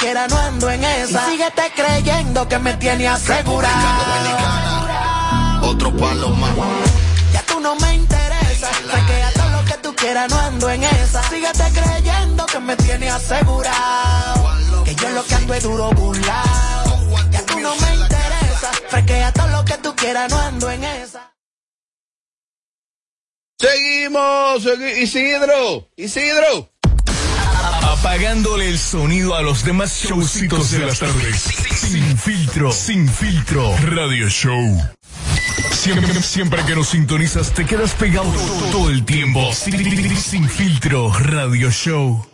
quieras, no ando en esa. Y síguete creyendo que me tiene asegurado. Otro palo más. Ya tú no me interesas. Saquea todo lo que tú quieras, no ando en esa. Síguete creyendo que me tiene asegurado. Que yo lo que ando es duro burlado. Ya tú no me interesas. Frequea todo lo que tú quieras, no ando en esa. Seguimos, segui- Isidro, Isidro. Apagándole el sonido a los demás showcitos de las tardes. Sin filtro, sin filtro. Radio Show. Siempre, siempre que nos sintonizas te quedas pegado todo el tiempo. Sin, sin filtro, Radio Show.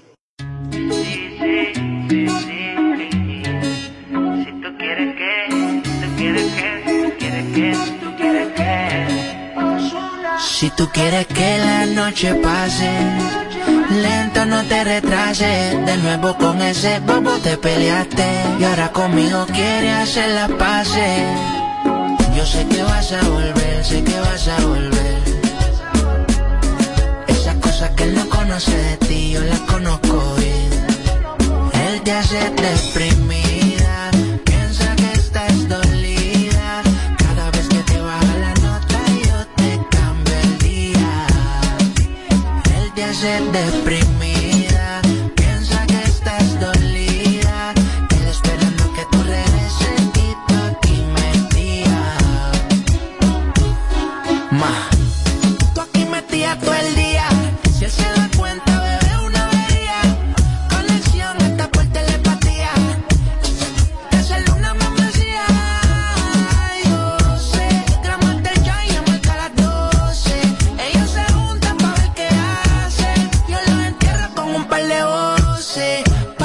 Si tú quieres que la noche pase, no te retrases. De nuevo con ese bobo te peleaste. Y ahora conmigo quieres hacer las paces. Yo sé que vas a volver, sé que vas a volver. Esas cosas que él no conoce de ti, yo las conozco bien. Él te hace Él te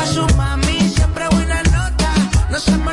Pa' su mami siempre buena nota. No se me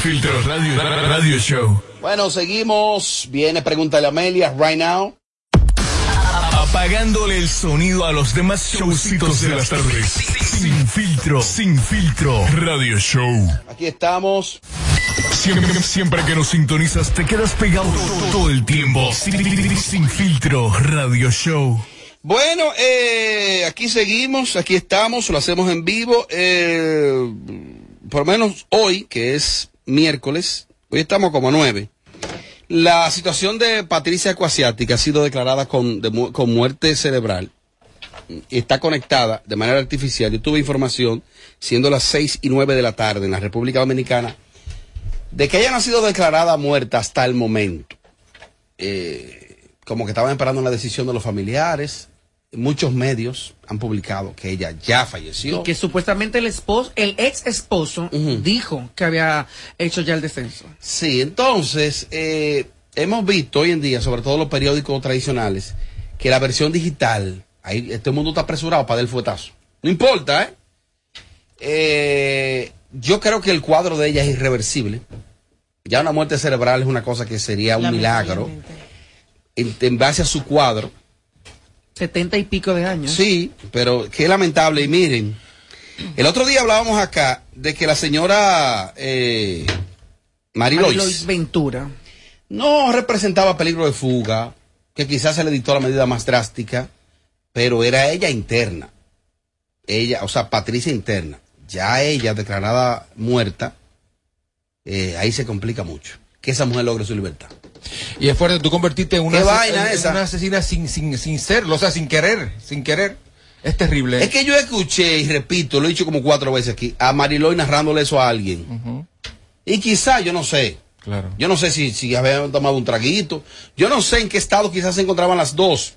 filtro, Radio, radio Show. Bueno, seguimos. Viene Pregúntale a Amelia, right now. Apagándole el sonido a los demás showcitos de las tardes. Sin filtro, sin filtro, Radio Show. Aquí estamos. Siempre, siempre que nos sintonizas te quedas pegado todo el tiempo. Sin, sin filtro, Radio Show. Bueno, eh, aquí seguimos, aquí estamos, lo hacemos en vivo. eh, por lo menos hoy, que es miércoles, hoy estamos como a nueve. La situación de Patricia Ecuasiática ha sido declarada con, con muerte cerebral está conectada de manera artificial. Yo tuve información, siendo las seis y nueve de la tarde en la República Dominicana, de que ella no ha sido declarada muerta hasta el momento. Eh, como que estaban esperando una decisión de los familiares. Muchos medios han publicado que ella ya falleció. Y que supuestamente el esposo, el ex esposo, dijo que había hecho ya el descenso. Sí, entonces, eh, hemos visto hoy en día, sobre todo los periódicos tradicionales, que la versión digital, ahí este mundo está apresurado para dar el fuetazo. No importa, ¿eh? Eh, Yo creo que el cuadro de ella es irreversible. Ya una muerte cerebral es una cosa que sería un milagro. En, en base a su cuadro. Setenta y pico de años. Sí, pero qué lamentable. Y miren, el otro día hablábamos acá de que la señora eh, Marilois, Marilois Ventura. no representaba peligro de fuga, que quizás se le dictó la medida más drástica, pero era ella interna. Ella, o sea, Patricia interna. Ya ella declarada muerta, eh, ahí se complica mucho. Que esa mujer logre su libertad. Y es fuerte, tú convertiste en una, ¿Qué vaina en- en esa? una asesina sin, sin, sin serlo, o sea, sin querer, sin querer. Es terrible. Es que yo escuché, y repito, lo he dicho como cuatro veces aquí, a Mariloy narrándole eso a alguien. Y quizá, yo no sé, Claro. Yo no sé si, si habían tomado un traguito. Yo no sé en qué estado quizás se encontraban las dos.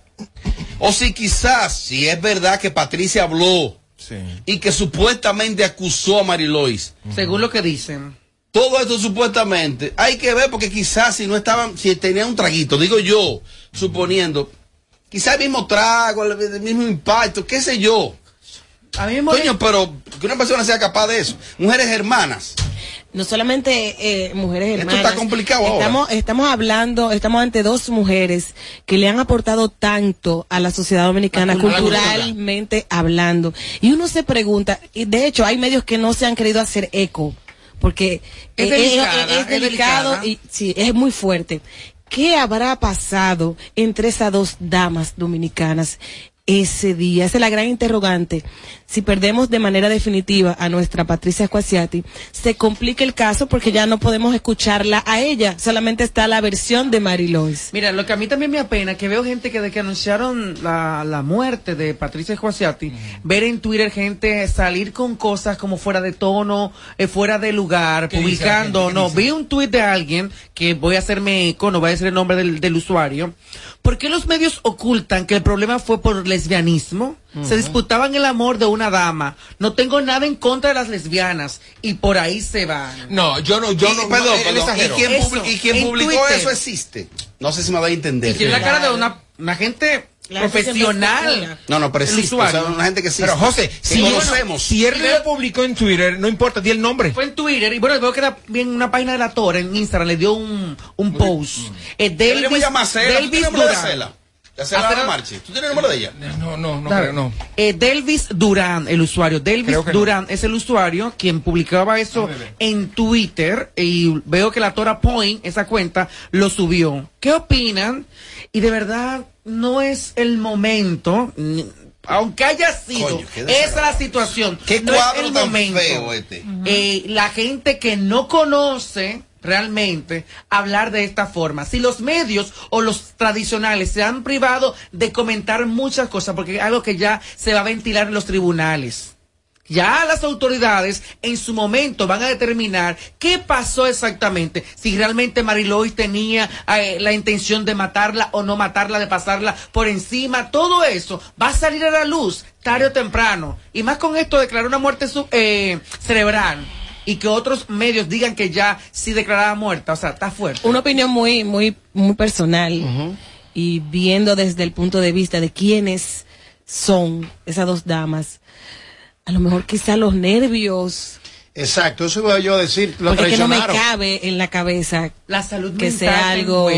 O si quizás, si es verdad que Patricia habló Sí. y que supuestamente acusó a Marilois. Según lo que dicen. Todo esto supuestamente, hay que ver porque quizás si no estaban, si tenían un traguito, digo yo, suponiendo, quizás el mismo trago, el, mismo impacto, qué sé yo. A mí me Coño, pero que una persona sea capaz de eso. Mujeres hermanas. No solamente eh, mujeres Esto hermanas. está complicado ahora. estamos, Estamos hablando, estamos ante dos mujeres que le han aportado tanto a la sociedad dominicana, La cultura. culturalmente hablando. Y uno se pregunta, y de hecho hay medios que no se han querido hacer eco, porque Es delicada, es es delicado y sí, es muy fuerte. ¿Qué habrá pasado entre esas dos damas dominicanas ese día? Esa es la gran interrogante. Si perdemos de manera definitiva a nuestra Patricia Squasiati, se complica el caso porque ya no podemos escucharla a ella. Solamente está la versión de Mary Lois. Mira, lo que a mí también me apena, que veo gente que de que anunciaron la, la muerte de Patricia Juaciati, ver en Twitter gente salir con cosas como fuera de tono, eh, fuera de lugar, ¿Qué dice la publicando, no, dice? vi un tweet de alguien, que voy a hacerme eco, no voy a decir el nombre del, del usuario, ¿por qué los medios ocultan que el problema fue por lesbianismo? Se disputaban el amor de una dama. No tengo nada en contra de las lesbianas. Y por ahí se van. No, yo no, yo Y- no, perdón, perdón. ¿Y quién, Eso, publi- y quién en publicó Twitter. eso existe? No sé si me va a entender. Y tiene la cara de una, una gente profesional. No, no, pero existe. O sea, usuario. una gente que existe. Pero José, si, conocemos. si él lo publicó en Twitter, no importa, di el nombre. Fue en Twitter y bueno, veo que era bien una página de la Torre en Instagram, le dio un, un post. Eh, Deberíamos Delvis, llamar a Cela. ¿Tú Delvis tienes el número de Durán. Ah, Cela- Marchi. ¿Tú tienes el número de ella? No, no, no creo, no. Eh, Delvis Durán, el usuario. Delvis no. Durán es el usuario quien publicaba eso ver. en Twitter y veo que la Tora Point, esa cuenta, lo subió. ¿Qué opinan? Y de verdad no es el momento, aunque haya sido Coño, esa la situación, ¿Qué no es cuadro el tan momento. feo este? Eh, la gente que no conoce realmente hablar de esta forma. Si los medios o los tradicionales se han privado de comentar muchas cosas, porque es algo que ya se va a ventilar en los tribunales. Ya las autoridades en su momento van a determinar qué pasó exactamente, si realmente Marilois tenía eh, la intención de matarla o no matarla, de pasarla por encima, todo eso va a salir a la luz tarde o temprano. Y más con esto declarar una muerte eh, cerebral y que otros medios digan que ya sí declarada muerta, o sea, está fuerte. Una opinión muy, muy, muy personal y viendo desde el punto de vista de quiénes son esas dos damas, a lo mejor quizá los nervios, Exacto, eso iba yo a decir. Lo porque es que no me cabe en la cabeza La salud que mental sea algo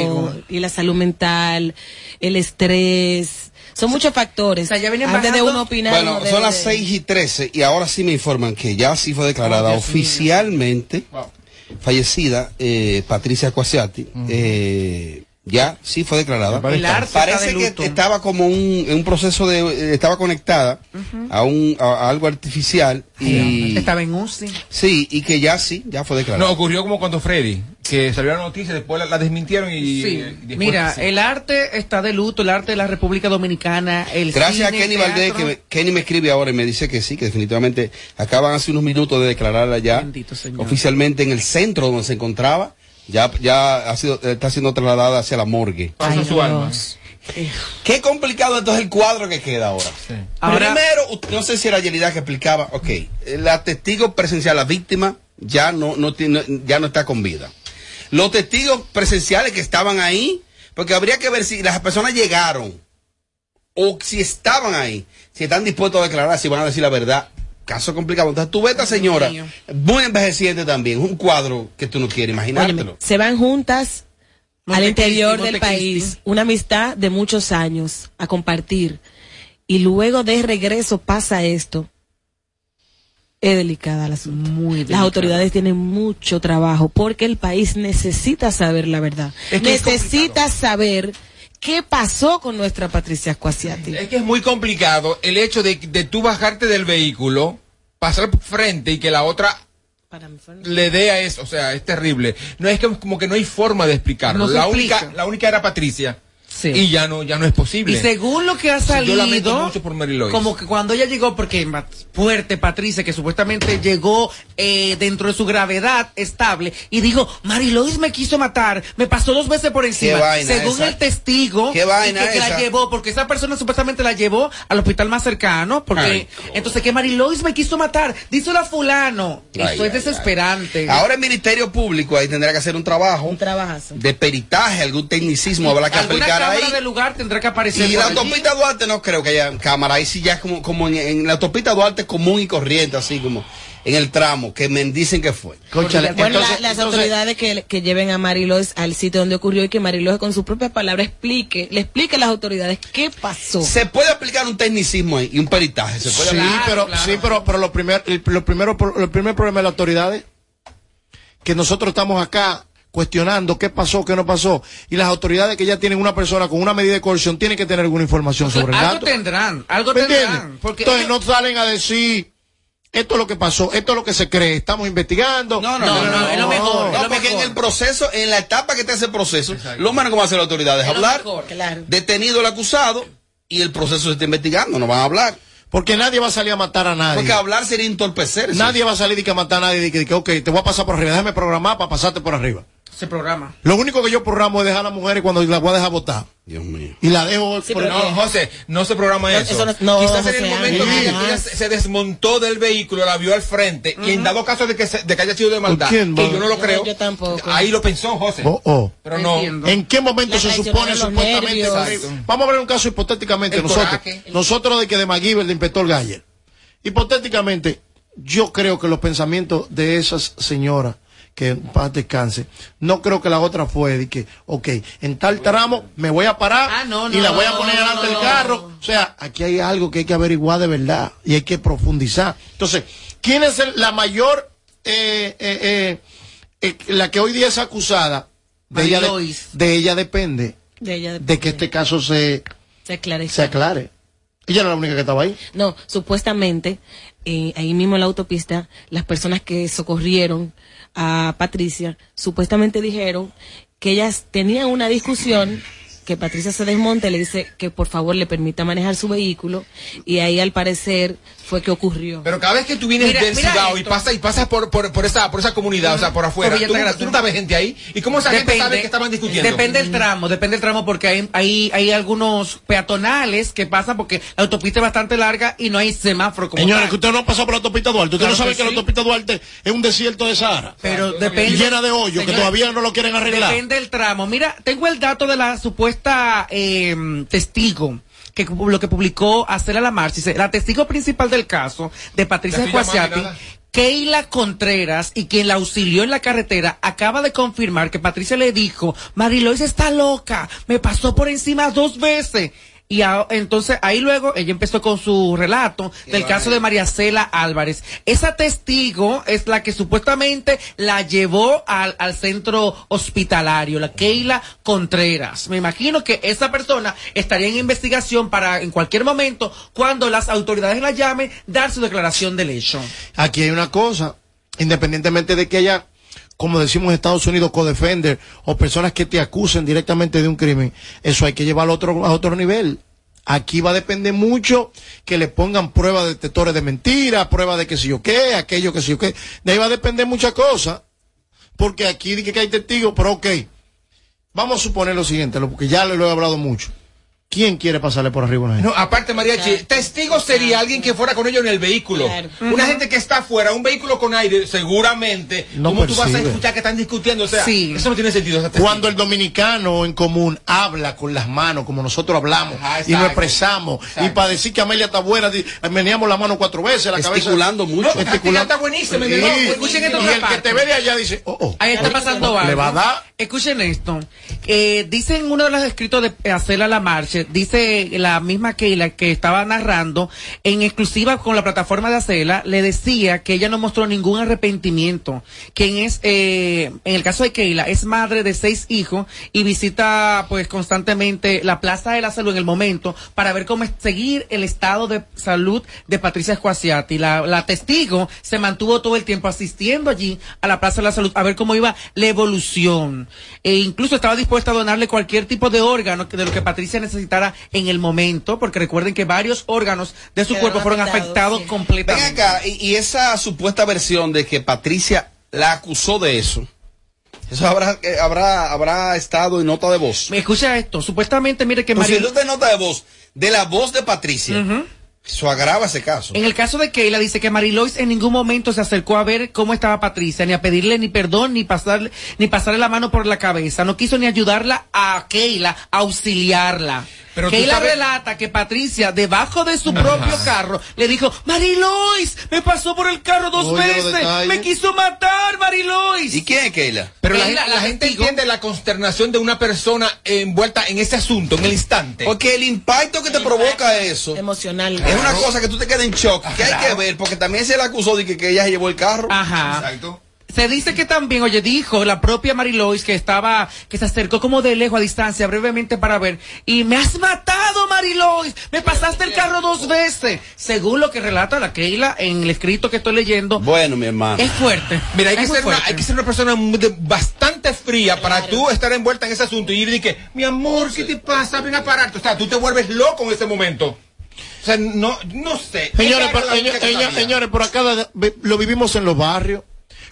y la salud mental, el estrés, son muchos factores. o sea, ya vienen Antes de uno opinar. Bueno, son las de- 6 y 13 y ahora sí me informan que ya sí fue declarada oficialmente fallecida eh, Patricia Cuasiati. eh, ya sí fue declarada. El arte está Parece de que estaba como un, en un proceso de... eh, estaba conectada a, un, a, a algo artificial y... Estaba en UCI. Sí, y que ya sí, ya fue declarada. No, ocurrió como cuando Freddy, que salió la noticia, después la, la desmintieron y... Sí. y después- Mira, sí. el arte está de luto, el arte de la República Dominicana, el Gracias cine, a Kenny Valdés, que me- Kenny me escribe ahora y me dice que sí, que definitivamente acaban hace unos minutos de declararla ya oficialmente en el centro donde se encontraba. Ya, ya ha sido, está siendo trasladada hacia la morgue. Pasa su alma. Qué complicado entonces el cuadro que queda ahora. Ahora- Primero, no sé si era Yelida que explicaba, ok, eh, la testigo presencial, la víctima, ya no, no tiene, ya no está con vida. Los testigos presenciales que estaban ahí, porque habría que ver si las personas llegaron o si estaban ahí, si están dispuestos a declarar, si van a decir la verdad. Caso complicado. Entonces tú ves a esta señora, muy envejeciente también, un cuadro que tú no quieres Óyeme, imaginártelo. se van juntas al interior del país, una amistad de muchos años a compartir. Y luego de regreso pasa esto. Es delicada la asunto. Muy Las autoridades tienen mucho trabajo porque el país necesita saber la verdad. Es que es necesita saber qué pasó con nuestra Patricia Squasiati. Es que es muy complicado el hecho de, de tú bajarte del vehículo, pasar por frente y que la otra le dé a eso, o sea, es terrible. No es que como que no hay forma de explicarlo. No la explica. única, la única era Patricia. Sí. y ya no, ya no es posible. Y según lo que ha salido, mucho por Mary Lois. como que cuando ella llegó, porque fuerte Patricia, que supuestamente llegó eh, dentro de su gravedad estable, y dijo, Mary Lois me quiso matar, me pasó dos veces por encima. según esa? el testigo, ¿Qué vaina y que, que la llevó, porque esa persona supuestamente la llevó al hospital más cercano, porque Ay, entonces que Mary Lois me quiso matar, díselo a fulano. Ay, Eso es desesperante. Ahora el Ministerio Público ahí tendrá que hacer un trabajo Un trabajazo. de peritaje, algún tecnicismo habrá que aplicar cámara ahí. del lugar tendrá que aparecer. Y la allí. autopista Duarte no creo que haya cámara. Ahí sí ya es como, como en, en la autopista Duarte común y corriente, así como en el tramo, que me dicen que fue. Cónchale, Bueno, entonces- la- las entonces- autoridades que, que lleven a Marilois al sitio donde ocurrió y que Marilois con sus propias palabras explique, le explique a las autoridades qué pasó. Se puede aplicar un tecnicismo ahí y un peritaje. Se puede Sí, pero, claro. sí, pero, pero lo primer, el, lo primero, el primer problema de las autoridades, que nosotros estamos acá cuestionando qué pasó, qué no pasó, y las autoridades que ya tienen una persona con una medida de coerción tienen que tener alguna información sobre el algo tendrán, algo ¿Me tendrán. Porque Entonces no salen a decir, esto es lo que pasó, esto es lo que se cree, estamos investigando. No, no, No, no, es lo mejor, No, es lo porque mejor. en el proceso, en la etapa que está ese proceso, lo van a hacer las autoridades es Es lo hablar. mejor. Claro. Detenido el acusado y el proceso se está investigando, no van a hablar. Porque nadie va a salir a matar a nadie. Porque hablar sería entorpecerse. Nadie va a salir y que a matar a nadie y que, y que, ok, te voy a pasar por arriba, déjame programar para pasarte por arriba. Se programa. Lo único que yo programo es dejar a las mujeres cuando las voy a dejar votar. Dios mío. Y la dejo Sí, por- pero No, José, no se programa No, eso. eso no- no, Quizás en el momento que ella, se desmontó del vehículo, la vio al frente, y en dado caso de que, se- de que haya sido de maldad, quién, que yo no lo creo, yo tampoco. ahí lo pensó José. Oh, oh. Pero no. Entiendo. ¿En qué momento La se supone supuestamente? Vamos a ver un caso hipotéticamente El nosotros. coraje. Nosotros de que de MacGyver, de inspector Galler. Hipotéticamente, yo creo que los pensamientos de esas señoras que en paz descanse, no creo que la otra fue de que, ok, en tal tramo me voy a parar Ah, no, y la voy a poner delante del no. carro. O sea, aquí hay algo que hay que averiguar de verdad y hay que profundizar. Entonces, ¿quién es el- la mayor, eh, eh, eh, eh, la que hoy día es acusada? De ella, de, ella depende De ella de que este caso se, se aclare. Ella era la única que estaba ahí. No, supuestamente, eh, ahí mismo en la autopista, las personas que socorrieron a Patricia, supuestamente dijeron que ellas tenían una discusión, que Patricia se desmonta y le dice que por favor le permita manejar su vehículo, y ahí al parecer fue que ocurrió. Pero cada vez que tú vienes del Cibao y pasas y pasas por, por, por esa por esa comunidad, o sea, por afuera, tú, tú nunca ves gente ahí. ¿Y cómo esa gente sabe que estaban discutiendo? Depende del tramo, depende del tramo porque hay, hay, hay algunos peatonales que pasan porque la autopista es bastante larga y no hay semáforo como Señores, que usted no ha pasado por la autopista Duarte. Usted Claro no sabe que que, la autopista Duarte es un desierto de Sahara. Pero Y depende. llena de hoyos que todavía no lo quieren arreglar. Depende del tramo. Mira, tengo el dato de la supuesta eh, testigo que lo que publicó Acela la Marcha. Dice, la testigo principal del caso de Patricia nada. Keila Contreras y quien la auxilió en la carretera acaba de confirmar que Patricia le dijo, Marilois está loca, me pasó por encima dos veces. Y a- entonces ahí luego ella empezó con su relato del caso de María Cela Álvarez. Esa testigo es la que supuestamente la llevó al, al centro hospitalario, la Keila Contreras. Me imagino que esa persona estaría en investigación para en cualquier momento, cuando las autoridades la llamen, dar su declaración del hecho. Aquí hay una cosa, independientemente de que haya, como decimos en Estados Unidos, co-defender o personas que te acusen directamente de un crimen, eso hay que llevarlo a otro, a otro nivel. Aquí va a depender mucho que le pongan pruebas de detectores de mentiras, pruebas de que si yo qué, aquello que si yo qué. De ahí va a depender muchas cosas. Porque aquí dice que hay testigos, pero ok. Vamos a suponer lo siguiente, porque ya lo he hablado mucho. ¿Quién quiere pasarle por arriba a una gente? No, aparte, Mariachi, testigo sería alguien que fuera con ellos en el vehículo. Claro. Una gente que está afuera, un vehículo con aire, seguramente. No ¿Cómo tú vas a escuchar que están discutiendo? O sea, Sí. eso no tiene sentido. Cuando el dominicano en común habla con las manos, como nosotros hablamos, Ajá, y nos expresamos, y para decir que Amelia está buena, meneamos la mano cuatro veces, la cabeza. Gesticulando mucho. No, Gesticulando. está buenísimo, Y, escuchen esta el que te ve de allá dice, oh, oh. Ahí está pasando algo. Le va a dar. Escuchen esto. Eh, dice en uno de los escritos de Acela la Dice la misma Keila que estaba narrando, en exclusiva con la plataforma de Acela, le decía que ella no mostró ningún arrepentimiento. Quien es, eh, en el caso de Keila, es madre de seis hijos y visita pues constantemente la Plaza de la Salud en el momento para ver cómo seguir el estado de salud de Patricia Escuasiati. La, la testigo se mantuvo todo el tiempo asistiendo allí a la Plaza de la Salud a ver cómo iba la evolución. E incluso estaba dispuesta a donarle cualquier tipo de órgano de lo que Patricia necesitara en el momento, porque recuerden que varios órganos de su Quedaron cuerpo fueron afectados, afectados sí. Ven completamente. acá, y, y esa supuesta versión de que Patricia la acusó de eso, eso habrá, eh, habrá, habrá estado en nota de voz. Me escucha esto, supuestamente mire que Pues si no está en nota de voz, de la voz de Patricia, eso agrava caso. En el caso de Keila dice que Marilois en ningún momento se acercó a ver cómo estaba Patricia, ni a pedirle ni perdón, ni pasarle, ni pasarle la mano por la cabeza. No quiso ni ayudarla a Keila, auxiliarla. Pero sabes- relata que Patricia, debajo de su propio carro, le dijo, Marilois, me pasó por el carro dos Oye, veces, me quiso matar, Marilois. ¿Y quién es Keila? Pero la, Keila, gente- la la gente testigo. entiende la consternación de una persona envuelta en ese asunto, en el instante. Porque el impacto que te provoca eso Emocional. es una cosa que tú te quedas en shock, que hay que ver, porque también se le acusó de que, que ella se llevó el carro. Ajá. Exacto. Se dice que también, oye, dijo la propia Marilois que estaba, que se acercó como de lejos a distancia brevemente para ver. Y me has matado, Marilois. Me pasaste el carro dos veces. Según lo que relata la Keila en el escrito que estoy leyendo. Bueno, mi hermano. Es fuerte. Mira, hay que, Es ser una, fuerte. hay que ser una persona bastante fría para tú estar envuelta en ese asunto y ir y que, mi amor, ¿qué te pasa? Ven a pararte. O sea, tú te vuelves loco en ese momento. O sea, no, no sé. Señores, señores, por acá lo vivimos en los barrios.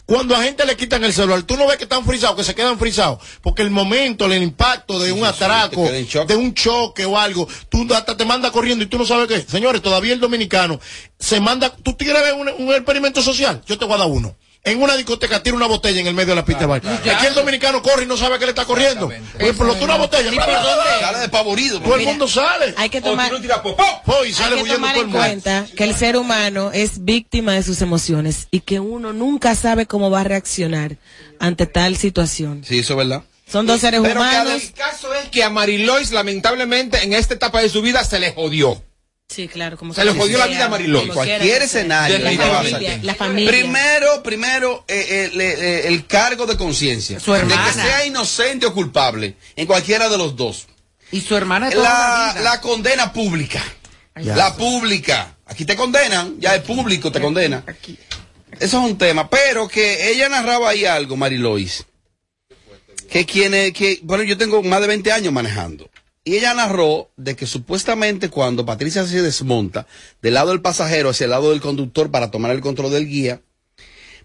Cuando a gente le quitan el celular, tú no ves que están frisados, que se quedan frisados. Porque el momento, el impacto de un atraco, de un choque o algo, tú hasta te manda corriendo y tú no sabes qué. Señores, todavía el dominicano se manda. ¿Tú quieres ver un, un experimento social? Yo te voy a dar uno. En una discoteca tira una botella en el medio de la pista de baile. Aquí el dominicano corre y no sabe que le está corriendo. Oye, explotó una botella. ¿Y por dónde? Sale despavorido. Todo el mundo sale. Hay que O tomar, ¡pum! Oh, y sale hay que huyendo tomar en cuenta que el ser humano es víctima de sus emociones y que uno nunca sabe cómo va a reaccionar ante tal situación. Sí, eso es verdad. Son dos seres Pero humanos. El caso es que a Marilois, lamentablemente, en esta etapa de su vida se le jodió. Sí, claro, como Se le jodió la vida a Marilois. como Cualquier escenario. La familia, pasar. la familia. Primero, primero, eh, eh, eh, el cargo de conciencia. Su De hermana. que sea inocente o culpable, en cualquiera de los dos. Y su hermana La, la, vida. la condena pública. La pública. Aquí te condenan, ya el público te condena. Aquí. Eso es un tema. Pero que ella narraba ahí algo, Marilois. Que quienes, que, bueno, yo tengo más de 20 años manejando. Y ella narró de que supuestamente cuando Patricia se desmonta del lado del pasajero hacia el lado del conductor para tomar el control del guía,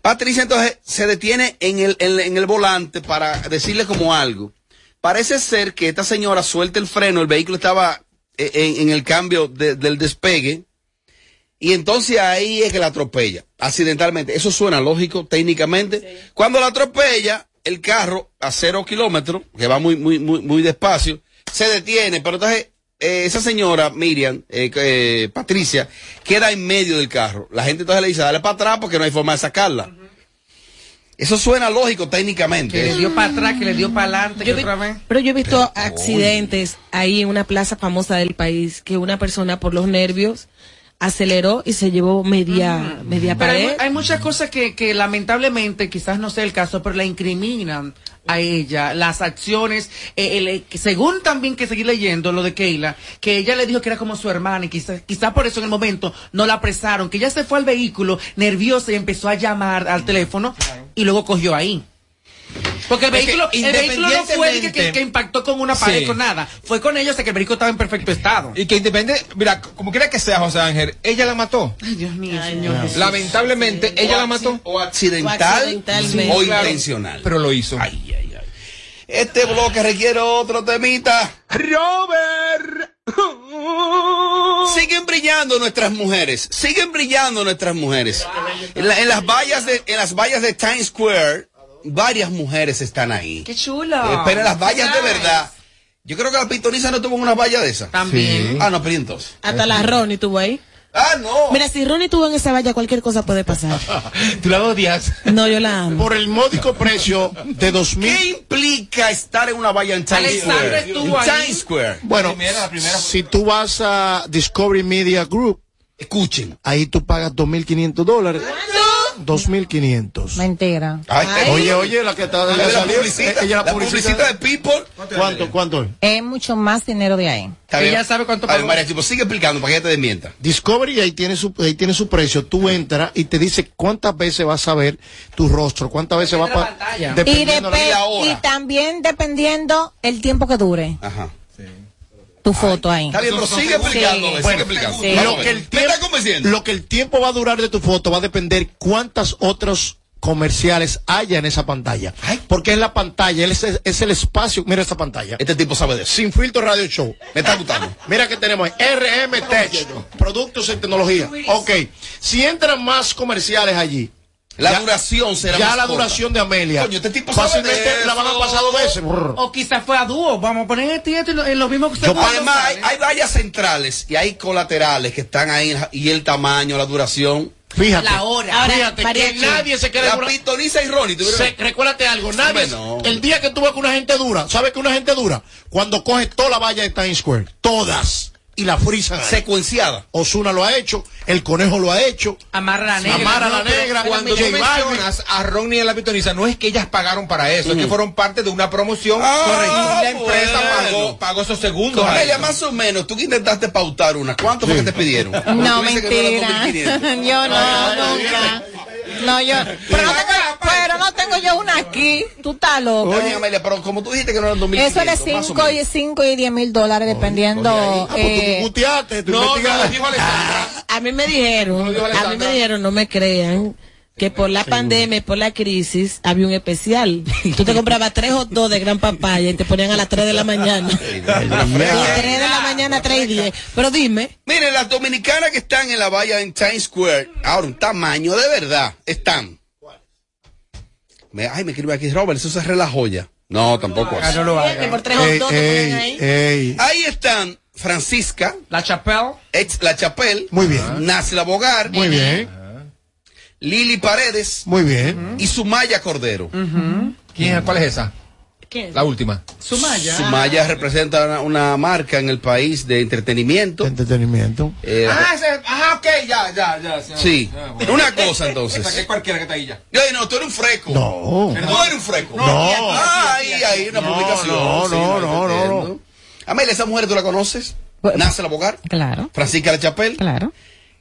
Patricia entonces se detiene en el, en, en el volante para decirle como algo. Parece ser que esta señora suelta el freno, el vehículo estaba eh, en, en el cambio de- del despegue, y entonces ahí es que la atropella, accidentalmente. Eso suena lógico técnicamente. Cuando la atropella, el carro a cero kilómetros, que va muy, muy, muy, muy despacio, se detiene. Pero entonces, eh, esa señora, Miriam, eh, eh, Patricia, queda en medio del carro. La gente entonces le dice, dale para atrás porque no hay forma de sacarla. Eso suena lógico técnicamente. Que le eso. dio para atrás, que le dio para adelante, que vi- otra vez. pero yo he visto accidentes ahí en una plaza famosa del país que una persona por los nervios aceleró y se llevó media, media Pero hay, pared. mu- hay muchas cosas que, que lamentablemente quizás no sea el caso, pero la incriminan a ella, las acciones, eh, el- eh, según también que seguir leyendo lo de Keila, que ella le dijo que era como su hermana y quizás quizá por eso en el momento no la apresaron, que ella se fue al vehículo nerviosa y empezó a llamar al teléfono y luego cogió ahí. Porque el Es que vehículo, el vehículo no fue el que, que- independientemente- que impactó con una pared, Sí. con nada. Fue con ellos que el vehículo estaba en perfecto estado. Y que independiente, mira, como quiera que sea José Ángel, ella la mató. Ay, Dios mío, señor. Lamentablemente, ella la mató, O accidental O intencional. pero lo hizo. Ay, ay, ay. Este bloque requiere otro temita. Robert. Siguen brillando nuestras mujeres, siguen brillando nuestras mujeres. En, la- en las vallas de, en las vallas de Times Square, varias mujeres están ahí. Qué chulo. Eh, pero las vallas de verdad. Yo creo que la pitoniza no tuvo una valla de esa. También. Ah, no, pero ¿y entonces. Hasta la Ronnie tuvo ahí. Ah, no. Mira, si Ronnie tuvo en esa valla, cualquier cosa puede pasar. Tú la odias. No, yo la amo. Por el módico precio de dos ¿Qué mil. implica estar en una valla en Times Square? estuvo En ahí. Times Square. Bueno, La primera, la primera. si tú vas a Discovery Media Group, Escuchen. ahí tú pagas 2.500 dólares. 2.500. Mentira. Ay, Oye, oye, la que está de la publicita, eh, ella la publicita de People. ¿Cuánto, cuánto es? Es mucho más dinero de ahí. Ella sabe cuánto pagó. María, tipo, sigue explicando para que ella te desmienta. Discovery ahí tiene su ahí tiene su precio. Tú entras y te dice cuántas veces vas a ver tu rostro, cuántas veces va Entra a. Y, la hora. y también dependiendo el tiempo que dure Ajá. Tu foto ahí. Está bien, pero sigue explicando, Sí. sigue Bueno, explicando. sí. Vamos a lo que el ¿Me tiempo está convenciendo? lo que el tiempo va a durar de tu foto va a depender cuántas otros comerciales haya en esa pantalla. Ay. Porque en la pantalla es, es el espacio, mira esta pantalla. Este tipo sabe de eso. Sin filtro radio show. Me está gustando. Mira que tenemos ahí, RM Tech, productos en tecnología. Ok, si entran más comerciales allí, La Ya- duración será ya más la corta. duración de Amelia, Coño, este tipo sabe fácilmente de la van a pasar dos veces. Brr. O quizás fue a dúo. Vamos a poner este y este en los mismos Yo segundos Además, hay, sale. hay vallas centrales y hay colaterales que están ahí y el tamaño, la duración. Fíjate, La hora. Ahora, fíjate que nadie se queda La pitoniza y Ronnie. Se- recuérdate algo, nadie, no. el día que tú ves que una gente dura, ¿sabes que una gente dura? Cuando coge toda la valla de Times Square, todas, y la frisan. ahí. Secuenciada. Osuna lo ha hecho, el conejo lo ha hecho, Amarra la negra. Amara la No, negra, Cuando tú mencionas a Ronnie y a la pitoniza, no es que ellas pagaron para eso, es que fueron parte de una promoción. Ah, y la empresa bueno. pagó, pagó esos segundos. a Amelia, eso. más o menos, tú que intentaste pautar una, ¿cuánto fue que te pidieron? No, mentira. 2.500. yo no, nunca. No, yo. Pero no, tengo, pero no tengo yo una aquí. Tú estás loco. Oye, Amelia, pero como tú dijiste que no eran 2.500. Eso o 5 menos. y, cinco y 10 mil dólares, dependiendo. Ah, pues eh, tú No, no, dijo. A mí me dijeron, a mí me dijeron, no me crean, que por la pandemia y por la crisis había un especial. Tú te comprabas tres o dos de gran papaya y te ponían a las 3 de la mañana. De Dios mío. 3 de la mañana a 3 y 10. Pero dime, Miren, las dominicanas que están en la valla en Times Square, ahora un tamaño de verdad, están. Me, ay, me escribe aquí Robert, eso se relajó ya. No, tampoco Ah, así. no lo que haga. por tres o Ey, dos te ponían ahí. ey, ey. Ahí están Francisca, La Chapelle. ex La Chapelle, Muy bien. Nasla Bogar, Muy bien, Lili Paredes muy bien. y Sumaya Cordero. ¿Quién, ¿Cuál es esa? ¿Qué? La última. Sumaya. Sumaya representa una, una marca en el país de entretenimiento. Entretenimiento. Eh, Ah, ese, ah, ok, ya, ya, ya. sí, Ah, bueno. una cosa que entonces. es cualquiera que está ahí ya. Ay, no, tú eres un freco. No. Tú eres un freco. No. Ah, ahí hay una No, publicación. no, sí, no, no, no, no. Amelia, esa mujer tú la conoces. Bueno. Nace la Bogar, Claro, Francisca La Chapelle, claro.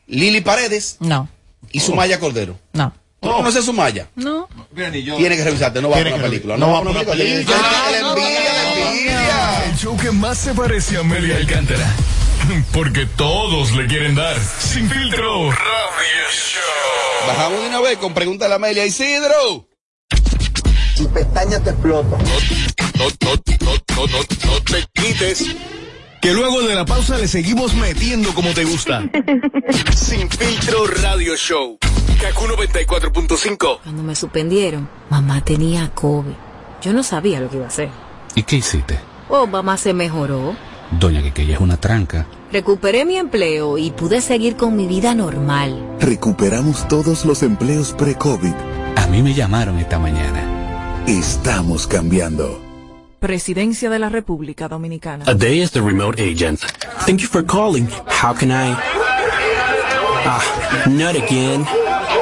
Lili Paredes No, y Sumaya Cordero. no. ¿Tú no conoces a Sumaya? No. Mira, ni yo. Tienes que revisarte, no va la que película. No va por la película. Ah, La no, envidia, la envidia. El show que más se parece a Amelia Alcántara. Porque todos le quieren dar. Sin filtro. Radio Show. Bajamos de una vez con pregunta a la Amelia Isidro. y pestañas te explotan. No, no, no, no, no, no te quites. Que luego de la pausa le seguimos metiendo como te gusta. Sin filtro radio show. Kaku 94.5. Cuando me suspendieron, mamá tenía COVID. Yo no sabía lo que iba a hacer. ¿Y qué hiciste? Oh, mamá se mejoró. Doña Quequeya es una tranca. Recuperé mi empleo y pude seguir con mi vida normal. Recuperamos todos los empleos pre-COVID. A mí me llamaron esta mañana. Estamos cambiando. Presidencia de la República Dominicana. A day as the remote agent. Thank you for calling. How can I? Ah, not again.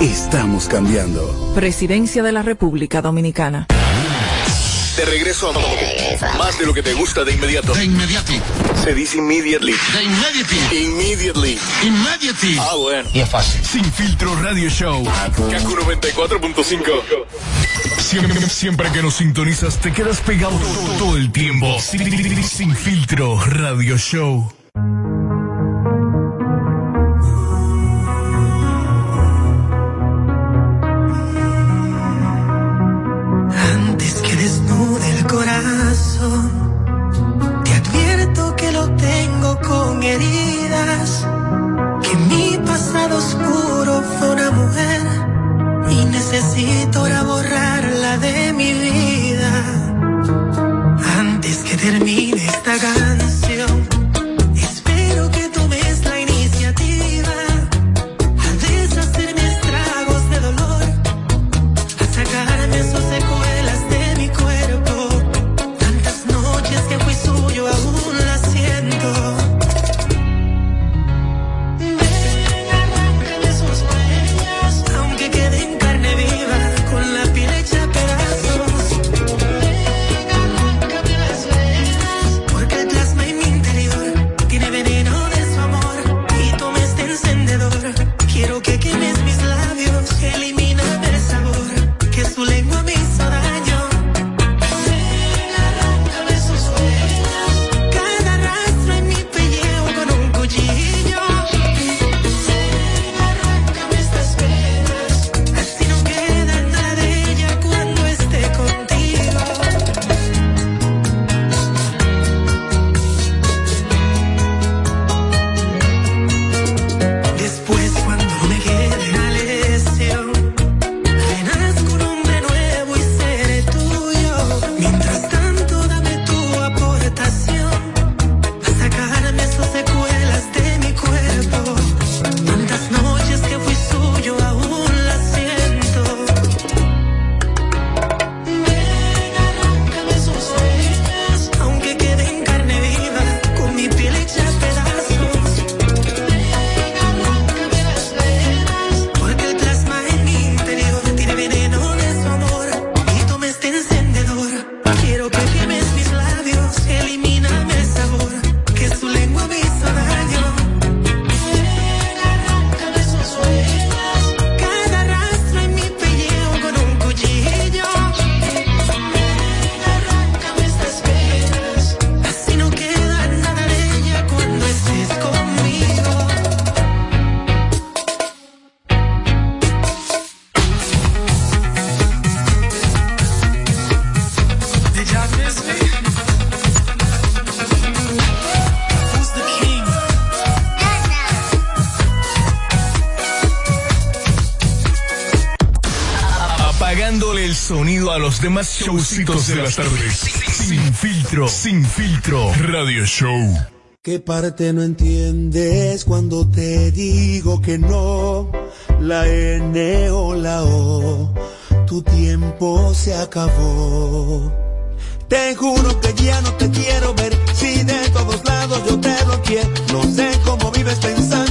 Estamos cambiando. Presidencia de la República Dominicana. De regreso a más de lo que te gusta de inmediato. De inmediati. Se dice immediately. De inmediati. Immediately. Immediati. Ah, bueno. Y es fácil. Sin filtro radio show. Kaku 94.5. Siempre, siempre que nos sintonizas te quedas pegado todo, todo el tiempo. Sin, sin filtro, radio show. Los demás showcitos de las tardes. Sin filtro, sin filtro, radio show. ¿Qué parte no entiendes cuando te digo que no? La N o la O, tu tiempo se acabó. Te juro que ya no te quiero ver, si de todos lados yo te bloqueé. No sé cómo vives pensando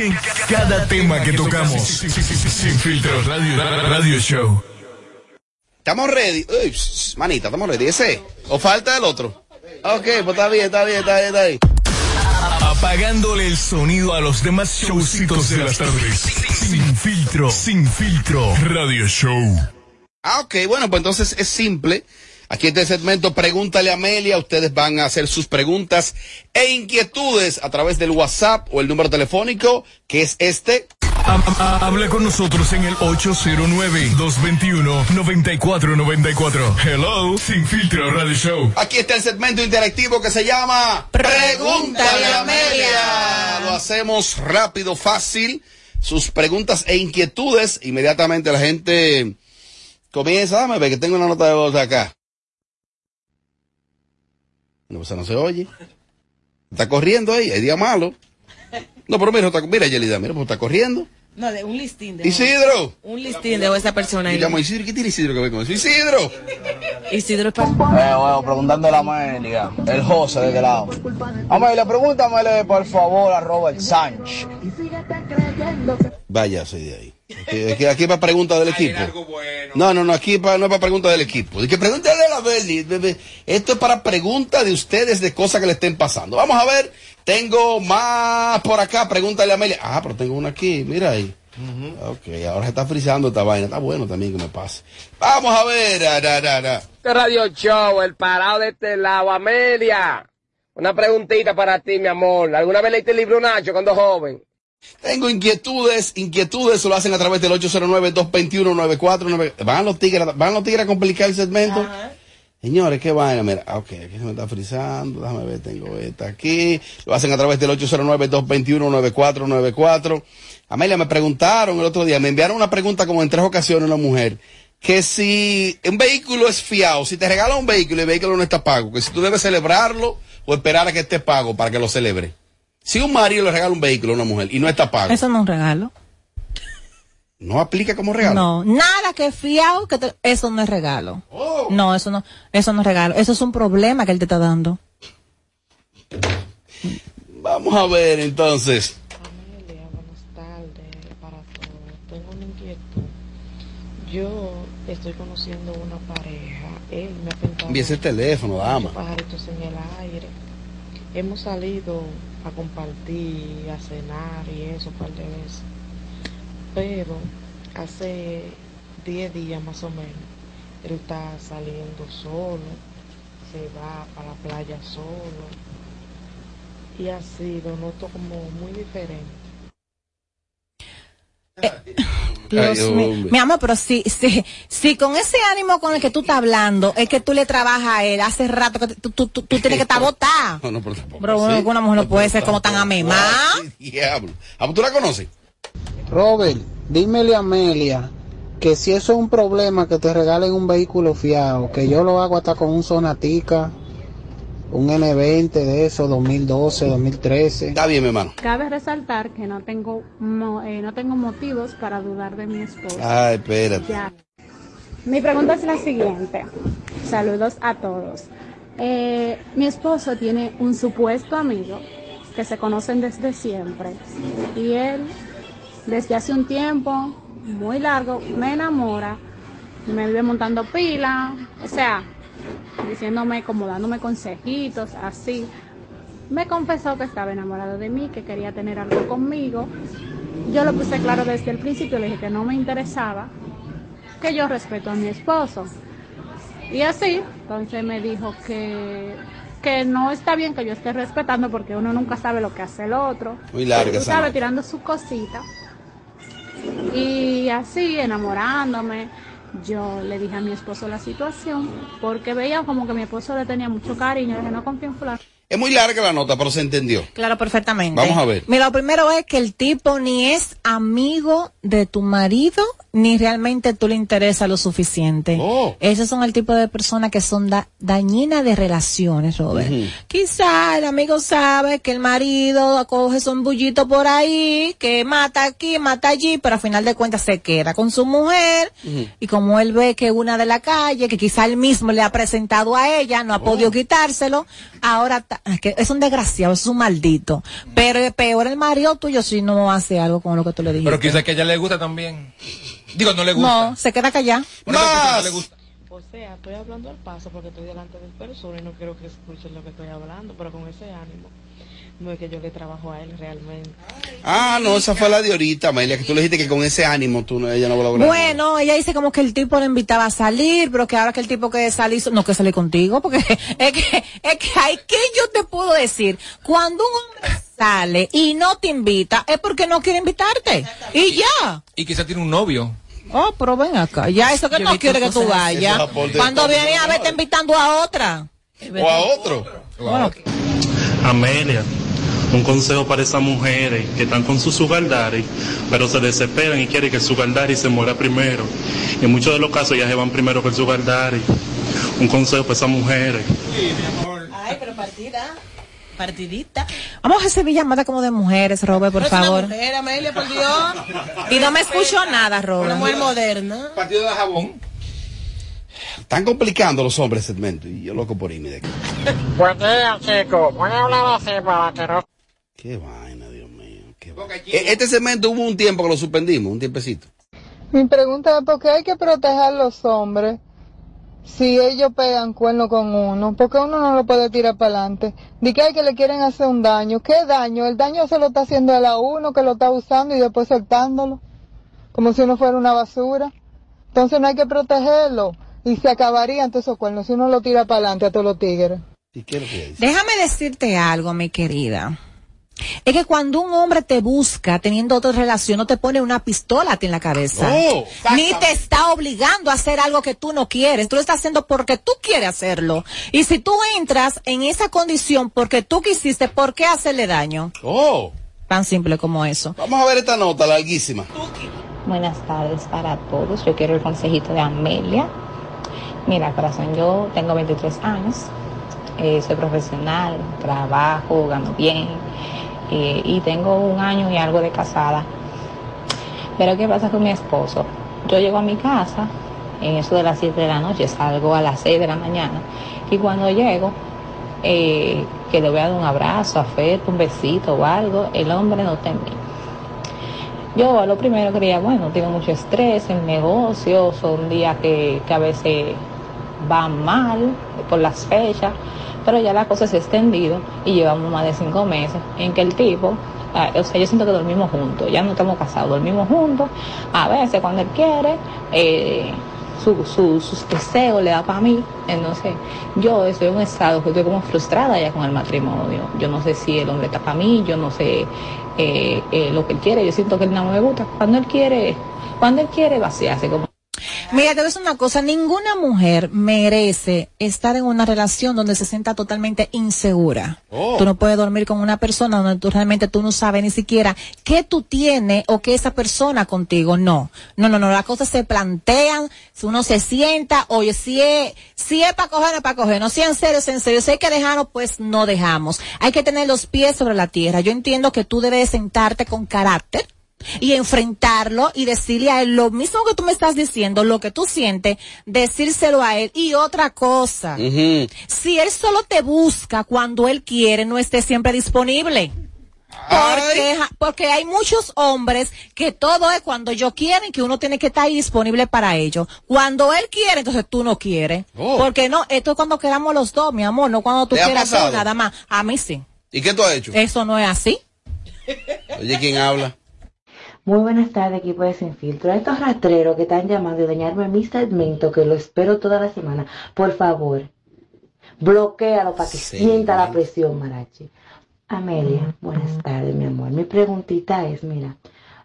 En cada tema que tocamos. Sin filtro, radio, radio show. ¿Estamos ready? Uy, manita, ¿estamos ready? ¿Ese? ¿O falta el otro? Ok, pues está bien, está bien, está bien, está bien. Apagándole el sonido a los demás showcitos de las tardes. Sin filtro, sin filtro, radio show. Ah, ok, bueno, pues entonces es simple. Aquí este segmento Pregúntale a Amelia. Ustedes van a hacer sus preguntas e inquietudes a través del WhatsApp o el número telefónico, que es este. Habla con nosotros en el 809-221-9494. Hello, Sin Filtro Radio Show. Aquí está el segmento interactivo que se llama Pregúntale a Amelia. Lo hacemos rápido, fácil. Sus preguntas e inquietudes. Inmediatamente la gente comienza. Dame ver que tengo una nota de voz acá. No, pues no se oye. Está corriendo ahí, hay día malo. No, pero mira, está, mira, Yelida, mira, pues está corriendo. No, de un listín de Isidro. Un listín de esa persona. Y ahí. llamo a Isidro, ¿qué tiene Isidro que ver con eso? Isidro. Isidro es para... Eh, bueno, preguntándole a Amelia, el José de este lado. Amelia, pregúntamele por favor a Robert Sánchez. Vaya, soy de ahí. Aquí, aquí, aquí es para preguntas del equipo. No, no, no, aquí pa- no es para preguntas del equipo. Y que pregúntale a la Beli. Esto es para preguntas de ustedes de cosas que le estén pasando. Vamos a ver. Tengo más por acá. Pregúntale a Amelia. Ah, pero tengo una aquí. Mira ahí. Ok, ahora se está frizando esta vaina. Está bueno también que me pase. Vamos a ver. da, da, da. Este radio show, el parado de este lado, Amelia. Una preguntita para ti, mi amor. ¿Alguna vez leíste el libro Nacho cuando joven? Tengo inquietudes, inquietudes, lo hacen a través del 809-221-9499. Van los tigres, van los tigres a complicar el segmento. Señores, qué vaina, mira, ah, ok, aquí se me está frizando, déjame ver, tengo esta aquí. Lo hacen a través del 809-221-9494. Amelia, me preguntaron el otro día, me enviaron una pregunta como en tres ocasiones una mujer, que si un vehículo es fiado, si te regalan un vehículo y el vehículo no está pago, que si tú debes celebrarlo o esperar a que esté pago para que lo celebre. Si un marido le regala un vehículo a una mujer y no está pago, Eso no es un regalo. no aplica como regalo. No, nada que fiado, que te- eso no es regalo. No, eso no, eso no es regalo. Eso es un problema que él te está dando. Vamos a ver entonces. Tengo una inquietud. Yo estoy conociendo una pareja. Él me ha pintado Envíe ese teléfono, dama. en el aire. Hemos salido a compartir, a cenar y eso un par de veces. Pero hace 10 días más o menos, él está saliendo solo, se va para la playa solo. Y así lo noto como muy diferente. Dios Ay, mío. Mi amor, pero si, si, si con ese ánimo con el que tú estás hablando es que tú le trabajas a él hace rato que tú, tú, tú, tú tienes que estar botada. No, no, pero tampoco Pero bueno, así. una mujer no puede ser como tan amemá. Diablo. Ah, pues ¿Tú la conoces? Robert, dímele a Amelia que si eso es un problema que te regalen un vehículo fiado, que yo lo hago hasta con un Sonatica, un N20 de eso, 2012, 2013. Está bien, mi hermano. Cabe resaltar que no tengo mo- eh, no tengo motivos para dudar de mi esposo. Ay, espérate. Ya. Mi pregunta es la siguiente. Saludos a todos. Eh, mi esposo tiene un supuesto amigo que se conocen desde siempre y él desde hace un tiempo muy largo me enamora, me vive montando pila, o sea, diciéndome como dándome consejitos, así. Me confesó que estaba enamorado de mí, que quería tener algo conmigo. Yo lo puse claro desde el principio, le dije que no me interesaba, que yo respeto a mi esposo. Y así, entonces me dijo que, que no está bien que yo esté respetando porque uno nunca sabe lo que hace el otro. Muy larga Tú sabes, tirando su cosita. Y así, enamorándome, yo le dije a mi esposo la situación porque veía como que mi esposo le tenía mucho cariño. Le dije, no confío en fulano. Es muy larga la nota, pero se entendió. Claro, perfectamente. Vamos a ver. Mira, lo primero es que el tipo ni es amigo de tu marido, ni realmente tú le interesa lo suficiente. Oh. Esos son el tipo de personas que son da- dañinas de relaciones, Robert. Quizá el amigo sabe que el marido coge son bullito por ahí, que mata aquí, mata allí, pero al final de cuentas se queda con su mujer. Y como él ve que una de la calle, que quizá él mismo le ha presentado a ella, no ha podido quitárselo, ahora que es un desgraciado, es un maldito. Pero es peor el marido tuyo si no hace algo con lo que tú le dijiste. Pero quizás que a ella le gusta también. Digo, no le gusta. No, se queda callado. ¡Más! le gusta. O sea, estoy hablando al paso porque estoy delante del persona y no quiero que escuchen lo que estoy hablando, pero con ese ánimo. No es que yo le trabajo a él realmente. Ah, no, esa fue la de ahorita, Amelia, que tú le dijiste que con ese ánimo tú no, ella no va a lograr. Bueno, ella dice como que el tipo le invitaba a salir, pero que ahora que el tipo que salir, no que salir contigo, porque es que, es que hay que yo te puedo decir, cuando un hombre sale y no te invita, es porque no quiere invitarte. Y ya. Y quizás tiene un novio. Oh, pero ven acá, ya eso que Yo no quiere que tú vayas. Cuando viene a ver, te invitando a otra. O a otro. Bueno, Amelia, un consejo para esas mujeres que están con su sugar daddy, pero se desesperan y quieren que el sugar daddy se muera primero. Y en muchos de los casos ellas se van primero que el sugar daddy. Un consejo para esas mujeres. Ay, pero partida. Partidita. Vamos a recibir llamadas como de mujeres, Robert, por No es una favor. mujer, Amelia, por Dios. Y no me escucho nada, Una Robert. mujer moderna. Partido de jabón. Están complicando los hombres el segmento y yo loco por irme de aquí. Buen día, chicos. Voy a hablar así para que no... Qué vaina, Dios mío. Qué vaina. E- Este segmento hubo un tiempo que lo suspendimos, un tiempecito. Mi pregunta es por qué hay que proteger a los hombres si ellos pegan cuerno con uno, porque uno no lo puede tirar para adelante. Di que hay que le quieren hacer un daño. ¿Qué daño? El daño se lo está haciendo él a uno que lo está usando y después soltándolo, como si uno fuera una basura. Entonces no hay que protegerlo y se acabarían todos esos cuernos si uno lo tira para adelante a todos los tigres. ¿Y qué es lo que dice? Déjame decirte algo, mi querida. Es que cuando un hombre te busca teniendo otra relación, no te pone una pistola a ti en la cabeza. Oh, Ni te está obligando a hacer algo que tú no quieres. Tú lo estás haciendo porque tú quieres hacerlo. Y si tú entras en esa condición porque tú quisiste, ¿por qué hacerle daño? Oh, Tan simple como eso. vamos a ver esta nota larguísima. Buenas tardes para todos. Yo quiero el consejito de Amelia. Mira, corazón, yo tengo 23 años, eh, soy profesional, trabajo, gano bien y tengo un año y algo de casada. Pero ¿qué pasa con mi esposo? Yo llego a mi casa, en eso de las 7 de la noche, salgo a las 6 de la mañana y cuando llego, eh, que le voy a dar un abrazo, afecto, un besito o algo, el hombre no está en mí. Yo lo primero creía, bueno, tengo mucho estrés, el negocio, son días que, que a veces van mal por las fechas, pero ya la cosa se ha extendido y llevamos más de cinco meses en que el tipo, ah, o sea, yo siento que dormimos juntos, ya no estamos casados, dormimos juntos, a veces cuando él quiere, eh, su, su- sus deseos le da para mí, entonces yo estoy en un estado que estoy como frustrada ya con el matrimonio, yo no sé si el hombre está para mí, yo no sé eh, eh, lo que él quiere, yo siento que él no me gusta, cuando él quiere, cuando él quiere vaciarse como Mira, te voy a decir una cosa, ninguna mujer merece estar en una relación donde se sienta totalmente insegura. Oh. Tú no puedes dormir con una persona donde tú realmente tú no sabes ni siquiera qué tú tienes o qué esa persona contigo. No, no, no, no, las cosas se plantean, si uno se sienta, oye, si es, si es para coger, es para coger, no, si en serio, es en serio, si hay que dejarlo, pues no dejamos. Hay que tener los pies sobre la tierra. Yo entiendo que tú debes sentarte con carácter y enfrentarlo y decirle a él lo mismo que tú me estás diciendo, lo que tú sientes, decírselo a él. Y otra cosa, si él solo te busca cuando él quiere, no esté siempre disponible. Porque, porque hay muchos hombres que todo es cuando yo quiero y que uno tiene que estar ahí disponible para ellos. Cuando él quiere, entonces tú no quieres. Oh. Porque no, esto es cuando queramos los dos, mi amor, no cuando tú ¿Te ha quieras tú nada más. A mí sí. ¿Y qué tú has hecho? Eso no es así. Oye, ¿quién habla? Muy buenas tardes, equipo de Sin Filtro. A estos rastreros que están llamando y dañarme mi segmento, que lo espero toda la semana, por favor, bloquealo para que sienta la presión, Marachi. Amelia, buenas tardes, mi amor. Mi preguntita es, mira,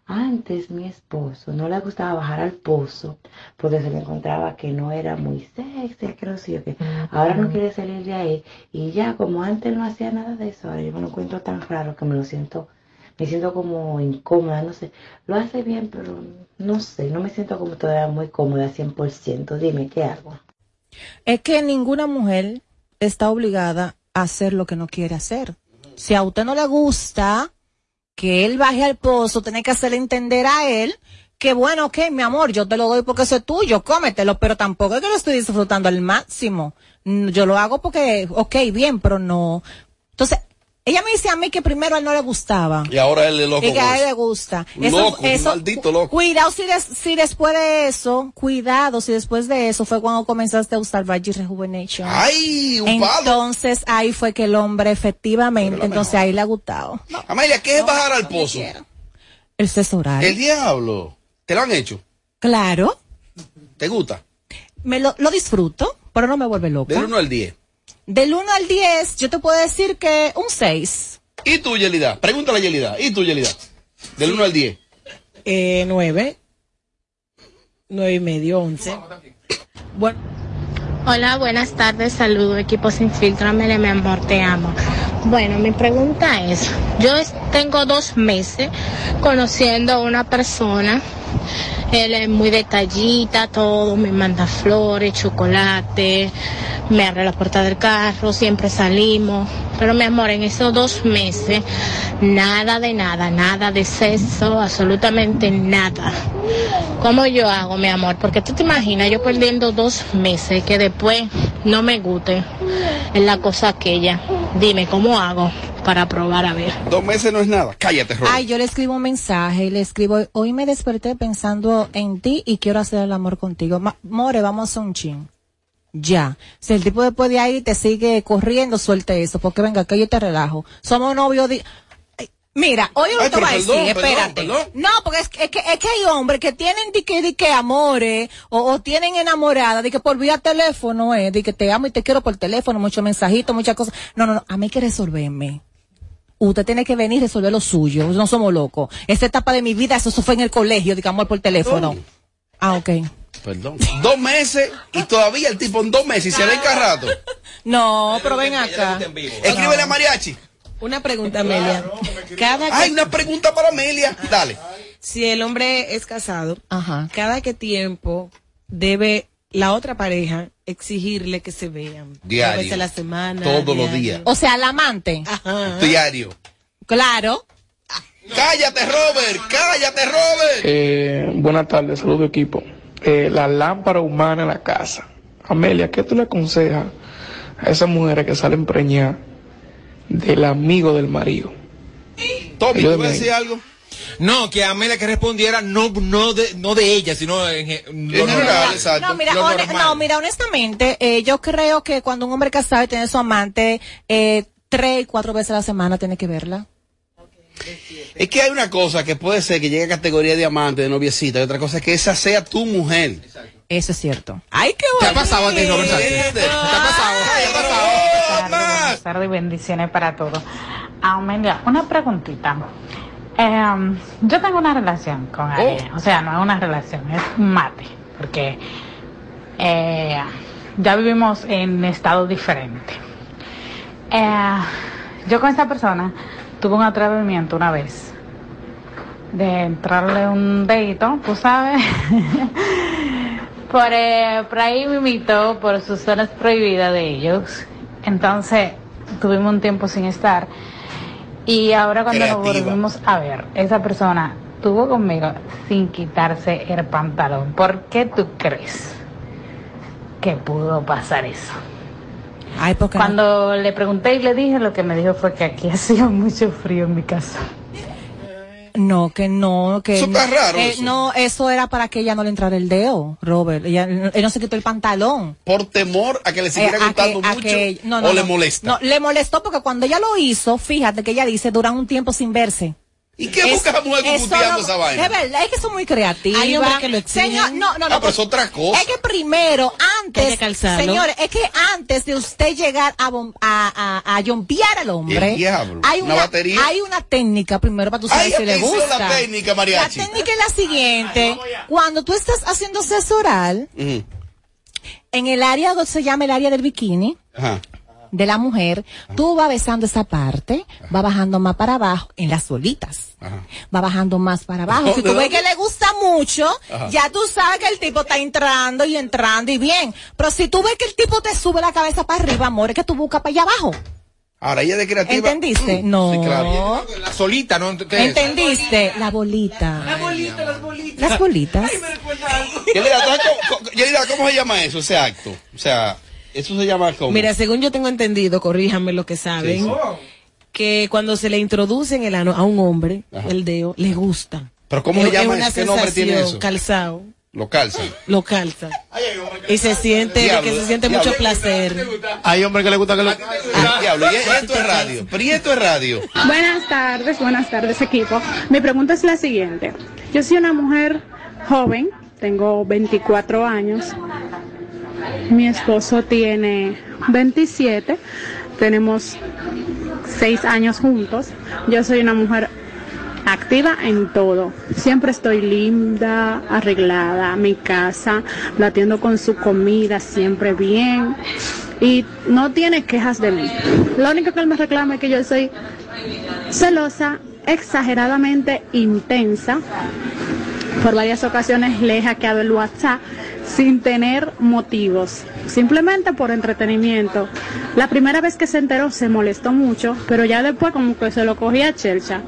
antes mi esposo no le gustaba bajar al pozo porque se le encontraba que no era muy sexy, que no sé qué. Ahora no quiere salir de ahí y ya como antes no hacía nada de eso, ahora yo me lo encuentro tan raro que me lo siento me siento como incómoda, no sé. Lo hace bien, pero no sé, no me siento como todavía muy cómoda 100%. Dime, ¿qué hago? Es que ninguna mujer está obligada a hacer lo que no quiere hacer. Si a usted no le gusta que él baje al pozo, tiene que hacerle entender a él que bueno, ok, mi amor, yo te lo doy porque eso es tuyo, cómetelo, pero tampoco es que lo estoy disfrutando al máximo. Yo lo hago porque, ok, bien, pero no. Entonces, ella me dice a mí que primero a él no le gustaba. Y ahora él es loco Y que a él eso. le gusta. Un loco, un maldito loco. Cuidado si, des- si después de eso, cuidado si después de eso fue cuando comenzaste a usar Vagi Rejuvenation. ¡Ay, un palo! Entonces ahí fue que el hombre efectivamente, entonces ahí le ha gustado. Amelia, ¿qué es bajar al pozo? El sexo oral. El diablo. ¿Te lo han hecho? Claro, ¿Te gusta? me lo, lo disfruto, pero no me vuelve loca. Del 1 al 10. Del 1 al 10, yo te puedo decir que un 6. ¿Y tú, Yelida? Pregúntale a Yelida. ¿Y tú, Yelida? Del 1 al 10. Eh, nueve. Nueve y medio, once. Bueno. Hola, buenas tardes, saludo equipo sin filtro, mi amor, te amo. Bueno, mi pregunta es, yo tengo dos meses conociendo a una persona Él es muy detallita, todo, me manda flores, chocolate, me abre la puerta del carro, siempre salimos. Pero mi amor, en esos dos meses, nada de nada, nada de sexo, absolutamente nada. ¿Cómo yo hago, mi amor? Porque tú te imaginas, yo perdiendo dos meses, que después no me guste en la cosa aquella. Dime, ¿cómo hago para probar a ver? Dos meses no es nada. Cállate, Robert. Ay, yo le escribo un mensaje, le escribo, hoy me desperté pensando en ti y quiero hacer el amor contigo. Ma- more, vamos a un chin. Ya. Si el tipo después de ahí te sigue corriendo, suelte eso, porque venga, que yo te relajo. Somos novios Mira, oye lo te voy a decir, espérate. perdón. No, porque es, que- es que, es que hay hombres que tienen de que, de que amores, o, o tienen enamorada, de que por vía teléfono, eh, de que te amo y te quiero por teléfono, muchos mensajitos, muchas cosas. No, no, no, a mí hay que resolverme. Usted tiene que venir y resolver lo suyo, no somos locos. Esta etapa de mi vida, eso, eso fue en el colegio, de que amor por teléfono. Ah, ok. Perdón. Dos meses y todavía el tipo en dos meses y se ve rato. No, pero ven acá. Escríbele a Mariachi. Una pregunta, Amelia. Cada Ay, una pregunta para Amelia. Dale. Si el hombre es casado, cada que tiempo debe la otra pareja exigirle que se vean. Diario. Una vez a la semana. Todos los días. O sea, al amante. Diario. Claro. Cállate, Robert. Cállate, Robert. Eh, buenas tardes, saludo equipo. Eh, la lámpara humana en la casa. Amelia, ¿qué tú le aconsejas a esas mujeres que salen preñadas del amigo del marido? Tommy, ¿tú vas a ahí. decir algo? No, que Amelia que respondiera no, no, de, no de ella, sino en, lo normal. No, mira, Lo hone- normal. no, mira, honestamente, eh, yo creo que cuando un hombre casado y tiene su amante, eh, tres y cuatro veces a la semana tiene que verla. Es que hay una cosa que puede ser que llegue a categoría de amante, de noviecita, y otra cosa es que esa sea tu mujer. Eso es cierto. Ay, qué ¿Te ha pasado a ti, Robert Sánchez? ¿Te ha pasado? Tardes y bendiciones para todos. Amelia, una preguntita. Em, yo tengo una relación con alguien, o sea, no es una relación, es un mate, porque eh, ya vivimos en estados diferentes. Eh, yo con esta persona tuve un atrevimiento una vez de entrarle un dedito, tú sabes, por, eh, por ahí me invitó por sus zonas prohibidas de ellos. Entonces tuvimos un tiempo sin estar. Y ahora cuando nos volvimos a ver, esa persona estuvo conmigo sin quitarse el pantalón. ¿Por qué tú crees que pudo pasar eso? Ay, porque Cuando le pregunté y le dije, lo que me dijo fue que aquí hacía mucho frío en mi casa. No, que no, que Eso está no, raro, eh, eso. no, eso era para que ella no le entrara el dedo, Robert. Ella, él no se quitó el pantalón. Por temor a que le siguiera Eh, gustando que- mucho que- no, no, o le molesta. No, le molestó porque cuando ella lo hizo, fíjate que ella dice, duran un tiempo sin verse. ¿Y qué busca la mujer no- esa vaina? De verdad, es que son muy creativas. Hay hombres que lo exigen. Señor, no, no, no. Ah, pero es otra cosa. Es que primero, antes, señores, es que antes de usted llegar a, bom- a, a, a yompear al hombre, El diablo. hay Una una, batería. hay una técnica primero para tú saber si le gusta. la técnica, mariachi. La técnica es la siguiente. Cuando tú estás haciendo sexo oral, en el área donde se llama el área del bikini, Ajá. De la mujer, tú vas besando esa parte, va bajando más para abajo, en las bolitas. Va bajando más para abajo. Si tú ¿De ves que le gusta mucho, Ajá. ya tú sabes que el tipo está entrando y entrando y bien. Pero si tú ves que el tipo te sube la cabeza para arriba, amor, es que tú buscas para allá abajo. Ahora ella de creativa. ¿Entendiste? Mm, No. Sí, claro. La solita, ¿no? ¿Entendiste? La bolita. Las bolitas, las bolitas. Las bolitas. Yelida, ¿tú sabes cómo- cómo- Yelida, ¿cómo se llama eso, ese acto? O sea, eso se llama como... Mira, según yo tengo entendido, corríjanme lo que saben, Sí, sí. que cuando se le introduce en el ano a un hombre, el dedo, le gusta. ¿Pero cómo Es- se llama es una eso? ¿Qué nombre tiene eso? Calzado, Lo calzan. lo calza. Y se siente, Diablo, que se siente diablo. mucho placer. Hay hombres que le gusta que lo... Ah, diablo, y esto es radio. Esto es radio. Buenas tardes, buenas tardes equipo. Mi pregunta es la siguiente. Yo soy una mujer joven, tengo 24 años. Mi esposo tiene 27. Tenemos 6 años juntos. Yo soy una mujer activa en todo. Siempre estoy linda, arreglada, mi casa, la atiendo con su comida siempre bien y no tiene quejas de mí. Lo único que él me reclama es que yo soy celosa, exageradamente intensa por varias ocasiones le he hackeado el WhatsApp sin tener motivos, simplemente por entretenimiento. La primera vez que se enteró se molestó mucho, pero ya después como que se lo cogía a chelcha.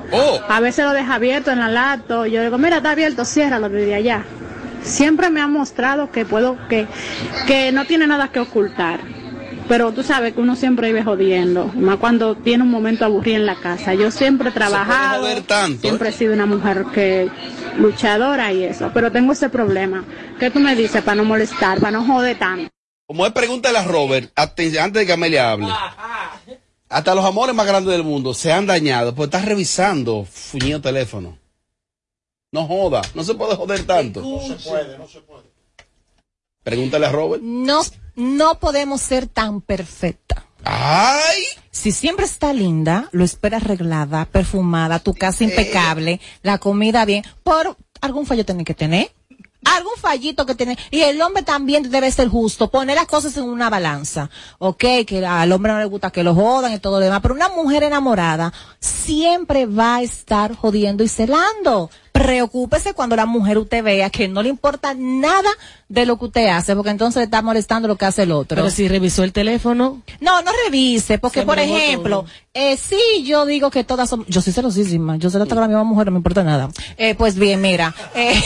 A veces lo deja abierto en la lato, yo digo, mira, está abierto, ciérralo desde allá. Siempre me ha mostrado que puedo, que, que no tiene nada que ocultar. Pero tú sabes que uno siempre vive jodiendo, más cuando tiene un momento aburrido en la casa. Yo siempre he trabajado, joder tanto, siempre he sido una mujer que luchadora y eso, pero tengo ese problema. ¿Qué tú me dices para no molestar, para no joder tanto? Como es pregunta a Robert, aten- antes de que Amelia hable. Hasta los amores más grandes del mundo se han dañado, pues estás revisando fuñido teléfono. No joda, no se puede joder tanto. No se puede, no se puede. Pregúntale a Robert. No, no podemos ser tan perfectas. ¡Ay! Si siempre está linda, lo esperas arreglada, perfumada, tu casa impecable, la comida bien, por algún fallo tiene que tener. Algún fallito que tiene. Y el hombre también debe ser justo, poner las cosas en una balanza. Ok, que al hombre no le gusta que lo jodan y todo lo demás, pero una mujer enamorada siempre va a estar jodiendo y celando. Preocúpese cuando la mujer usted vea que no le importa nada de lo que usted hace, porque entonces le está molestando lo que hace el otro. Pero si revisó el teléfono. No, no revise, porque Se por ejemplo, eh, sí, yo digo que todas son, yo soy celosísima, yo soy hasta con la misma mujer, no me importa nada. Eh, pues bien, mira, eh,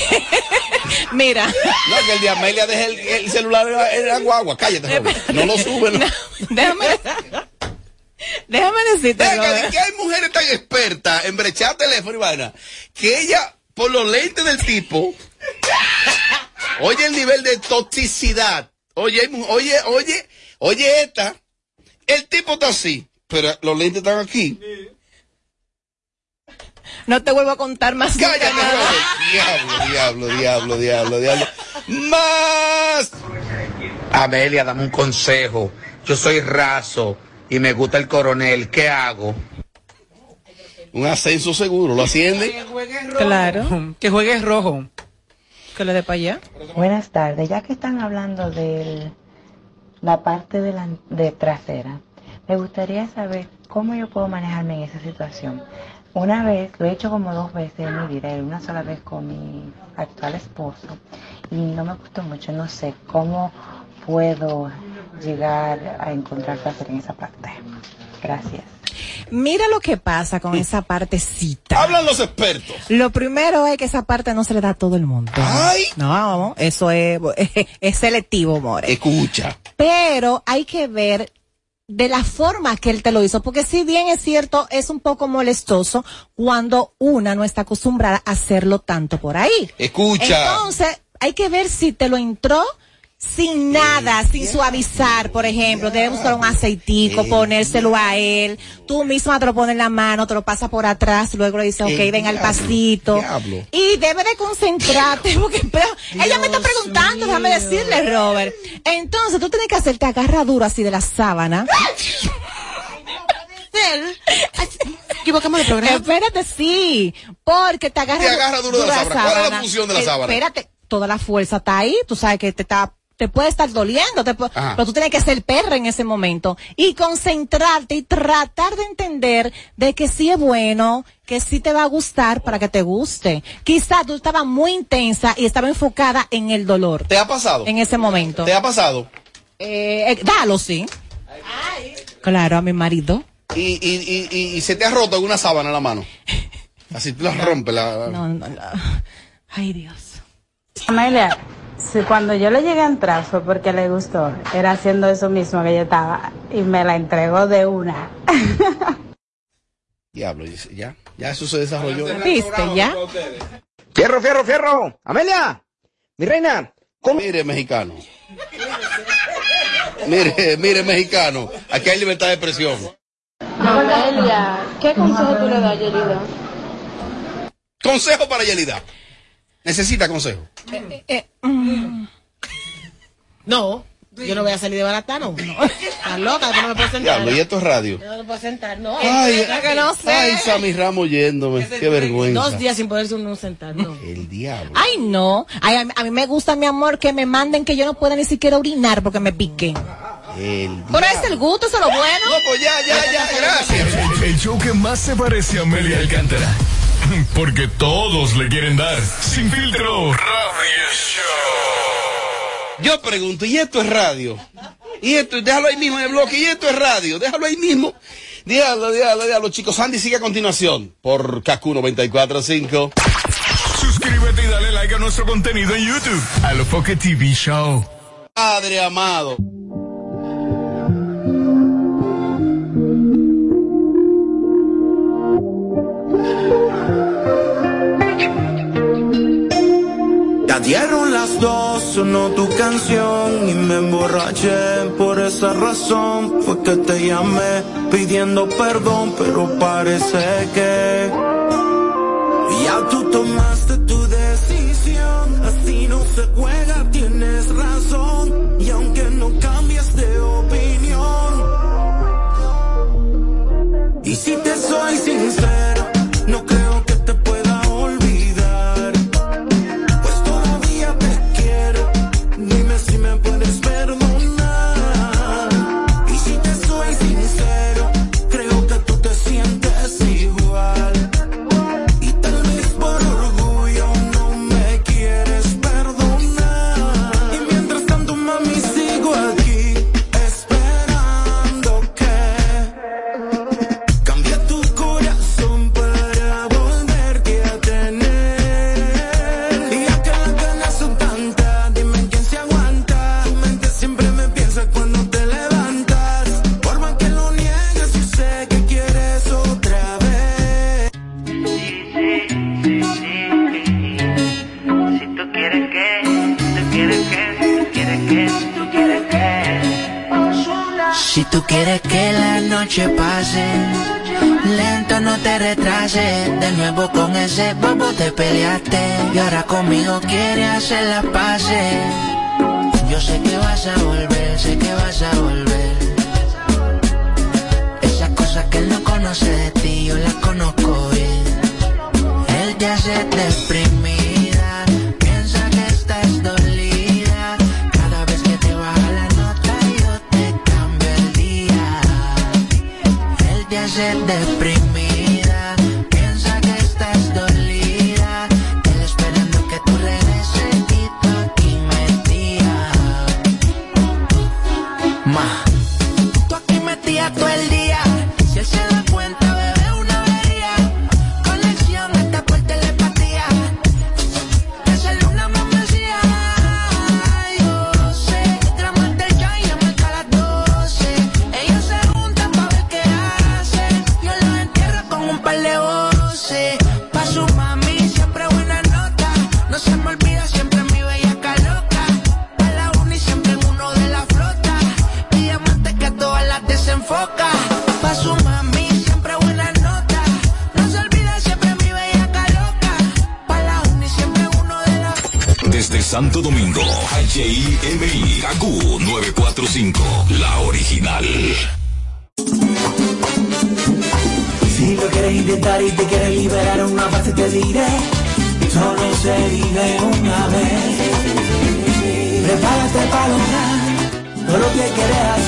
mira. No, que el de Amelia deje el, el celular en la guagua. Cállate, Robert. No lo sube. No. Déjame, déjame decirte, Venga, de que hay mujeres tan expertas en brechar teléfono y vaina, que ella, por los lentes del tipo, oye el nivel de toxicidad. Oye, oye, oye, oye esta, el tipo está así, pero los lentes están aquí. No te vuelvo a contar más Cállate. Diablo, diablo, diablo, diablo, diablo. Más. Amelia, dame un consejo. Yo soy raso y me gusta el coronel. ¿Qué hago? Un ascenso seguro, ¿lo asciende? Claro. Que juegues rojo. Que le dé para allá. Buenas tardes, ya que están hablando de la parte de la de trasera, me gustaría saber cómo yo puedo manejarme en esa situación. Una vez, lo he hecho como dos veces en mi vida, una sola vez con mi actual esposo, y no me gustó mucho, no sé cómo puedo llegar a encontrar placer en esa parte. Gracias. Mira lo que pasa con esa partecita. Hablan los expertos. Lo primero es que esa parte no se le da a todo el mundo. No, eso es, es selectivo, more. Escucha. Pero hay que ver de la forma que él te lo hizo, porque si bien es cierto, es un poco molestoso cuando una no está acostumbrada a hacerlo tanto por ahí. Escucha. Entonces, hay que ver si te lo entró sin nada, sin suavizar, por ejemplo, debe buscar un aceitico, ponérselo a él, tú misma te lo pones en la mano, te lo pasas por atrás, luego le dices, ok, El ven al pasito. diablo. Y debe de concentrarte, porque pero, ella me está preguntando, déjame decirle, Robert. Entonces, tú tienes que hacerte agarra duro así de la sábana. Equivocamos de programa. Espérate, sí. Porque te agarra, Te agarra duro de la sábana. ¿Cuál es la función de la sábana? Espérate, toda la fuerza está ahí. Tú sabes que te está te puede estar doliendo, te Ajá. pero tú tienes que ser perra en ese momento y concentrarte y tratar de entender de que sí es bueno, que sí te va a gustar para que te guste. Quizá tú estabas muy intensa y estaba enfocada en el dolor. ¿Te ha pasado? En ese momento. ¿Te ha pasado? Eh, eh, dalo, sí. Claro, a mi marido. Y, y, y, y, y se te ha roto alguna sábana en la mano. Así tú la rompes. La... No, no, no. Ay, Dios. Amelia, si cuando yo le llegué a entrar fue porque le gustó, era haciendo eso mismo que yo estaba y me la entregó de una. Diablo, ya, ya eso se desarrolló. ¿Viste ya? Fierro, fierro, fierro. Amelia, mi reina. Mire, mexicano. Mire, mire, mexicano. Aquí hay libertad de expresión. Amelia, ¿qué consejo tú le das a Yerida? Consejo para Yelida. Necesita consejo. Eh, mm. No, yo no voy a salir de barata, no. no. Estás loca, yo no me puedo sentar. Diablo, y esto es radio. Yo no me puedo sentar, no. Ay, Es que no sé. ay, Sammy Ramos yéndome. Qué vergüenza. Dos días sin poderse uno sentar, no. El diablo. Ay, no. Ay, a, mí- a mí me gusta, mi amor, que me manden que yo no pueda ni siquiera orinar porque me pique. El Pero es el gusto, eso es lo bueno. No, pues ya, ya, ya, gracias. El, el show que más se parece a Amelia Alcántara. Porque todos le quieren dar. Sin filtro. Radio Show. Yo pregunto, ¿y esto es radio? Y esto, déjalo ahí mismo en el bloque, y esto es radio, déjalo ahí mismo. Déjalo, déjalo, déjalo, chicos. Andy sigue a continuación por KQ 945. Suscríbete y dale like a nuestro contenido en YouTube. A lo TV Show. Padre amado. Dieron las dos, sonó tu canción y me emborraché. Por esa razón fue que te llamé pidiendo perdón, pero parece que ya tú tomaste tu decisión. Así no se juega, tienes razón. Y aunque no cambies de opinión, y si te soy sincero, no creo noche pase, lento no te retrases. De nuevo con ese bobo te peleaste. Y ahora conmigo quieres hacer las paces. Yo sé que vas a volver, sé que vas a volver. Esas cosas que él no conoce de ti, yo las conozco bien. Él te hace deprimida, Él te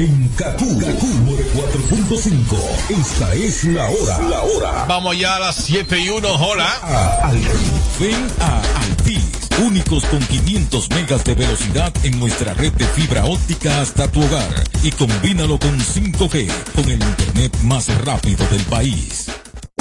En Kaku, Kaku 4.5. Esta es la hora. La hora. Vamos ya a las 7 y 1, hola. A. Ven a Altis. Únicos con 500 megas de velocidad en nuestra red de fibra óptica hasta tu hogar. Y combínalo con 5G, con el internet más rápido del país.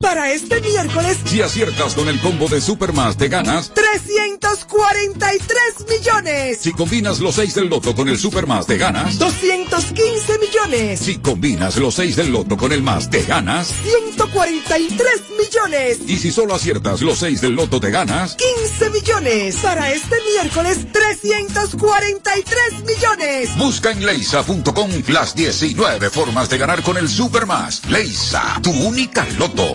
Para este miércoles, Si aciertas con el combo de Supermas, te ganas. 343 millones. Si combinas los 6 del loto con el Supermas, te ganas. 215 millones. Si combinas los 6 del loto con el más, te ganas. 143 millones. Y si solo aciertas los 6 del loto, te ganas. 15 millones. Para este miércoles, 343 millones. Busca en leisa.com las 19 formas de ganar con el Supermas. Leisa, tu única loto,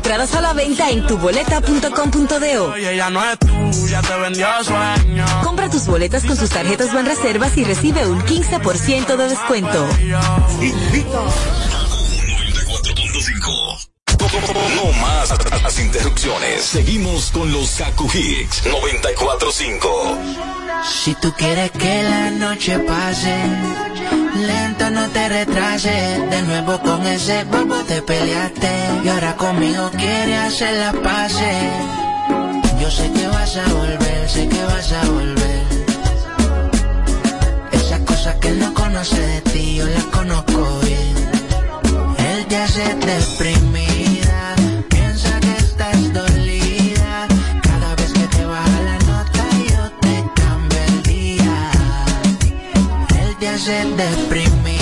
Entradas a la venta en tuboleta.com.do. Oye, ella no es tuya, te vendió sueño. Compra tus boletas con sus tarjetas Banreservas y recibe un 15% de descuento. No más las interrupciones. Seguimos con los Kaku Hicks 945. Si tú quieres que la noche pase, lento no te retrases. De nuevo con ese bobo te peleaste. Y ahora conmigo quieres hacer la pase. Yo sé que vas a volver, sé que vas a volver. Esas cosas que él no conoce de ti, yo las conozco bien. Él te hace deprimida, Te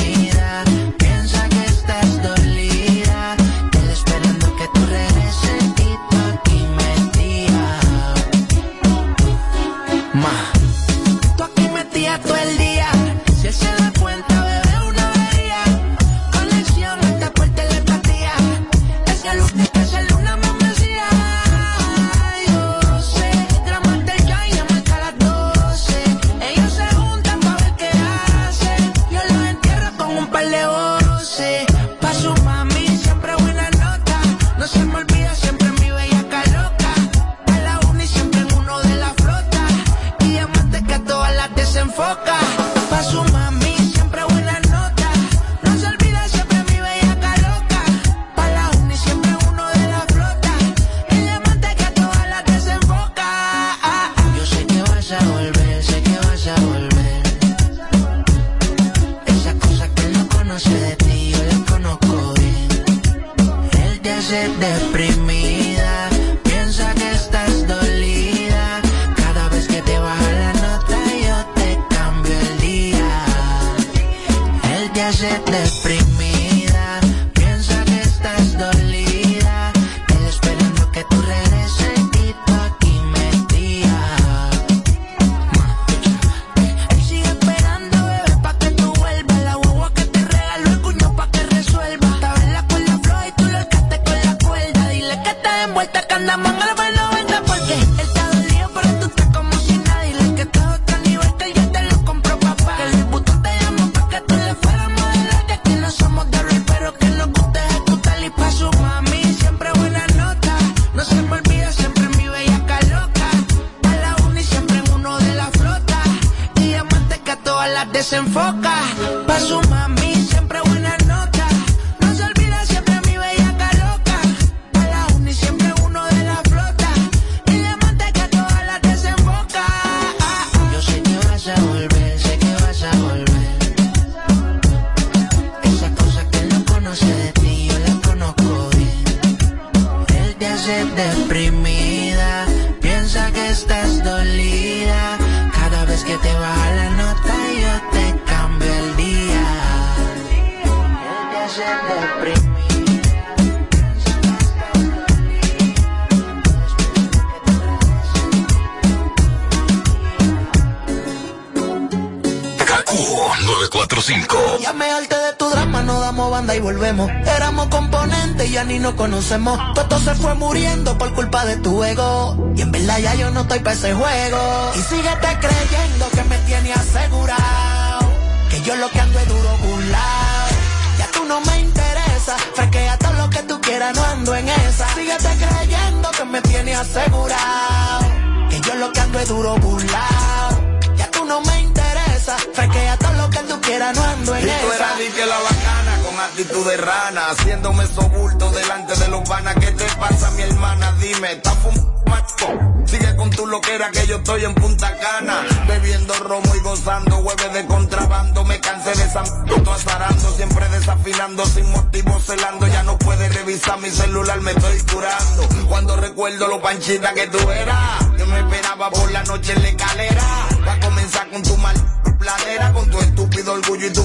conocemos. Todo se fue muriendo por culpa de tu ego. Y en verdad ya yo no estoy para ese juego. Y síguete creyendo que me tiene asegurado. Que yo lo que ando es duro burlao. Ya tú no me interesa. Fresquea todo lo que tú quieras, no ando en esa. Síguete creyendo que me tiene asegurado. Que yo lo que ando es duro burlao. Ya tú no me interesa. Fresquea todo lo que tú quieras, no ando en Y tú esa. eras que la actitud de rana, haciéndome sobulto delante de los vanas. ¿Qué te pasa, mi hermana? Dime, ¿estás fumando? Sigue con tu loquera que yo estoy en Punta Cana, bebiendo romo y gozando hueves de contrabando. Me cansé de esa m- azarando, siempre desafinando, sin motivo celando. Ya no puedes revisar mi celular, me estoy curando. Cuando recuerdo lo panchita que tú eras, yo me esperaba por la noche en la escalera. Va a comenzar con tu mal planera, con tu estúpido orgullo y tu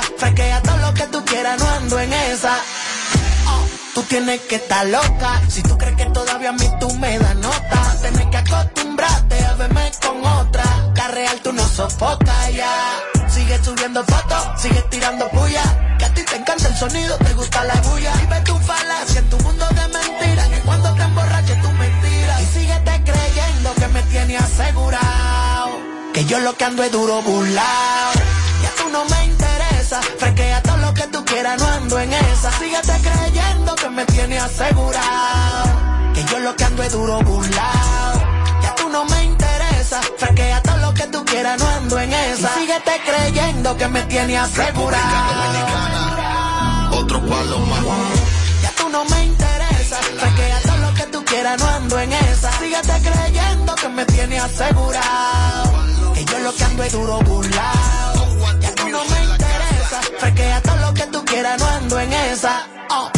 Fresquea todo lo que tú quieras, no ando en esa. Oh, Tú tienes que estar loca. Si tú crees que todavía a mí tú me das nota, tienes que acostumbrarte a verme con otra. La tú no sofocas ya. Sigue subiendo fotos, sigue tirando puya. Que a ti te encanta el sonido, te gusta la bulla. Y ve tu falacia en tu mundo de mentiras. Que cuando te emborraches tú mentiras. Y síguete creyendo que me tiene asegurado. Que yo lo que ando es duro burlao. Ya tú no me quieras, no ando en esa. Síguete creyendo que me tiene asegurado. Que yo lo que ando es duro burlao. Ya tú no me interesa. Fresquea todo lo que tú quieras, no ando en esa. Y síguete creyendo que me tiene asegurado. Otro palo más. Ya tú no me interesa. Fresquea todo lo que tú quieras, no ando en esa. Síguete creyendo que me tiene asegurado. Que yo lo que ando es duro burlao. Ya tú no me interesa. Fresquea todo quieras, no ando en esa. Oh.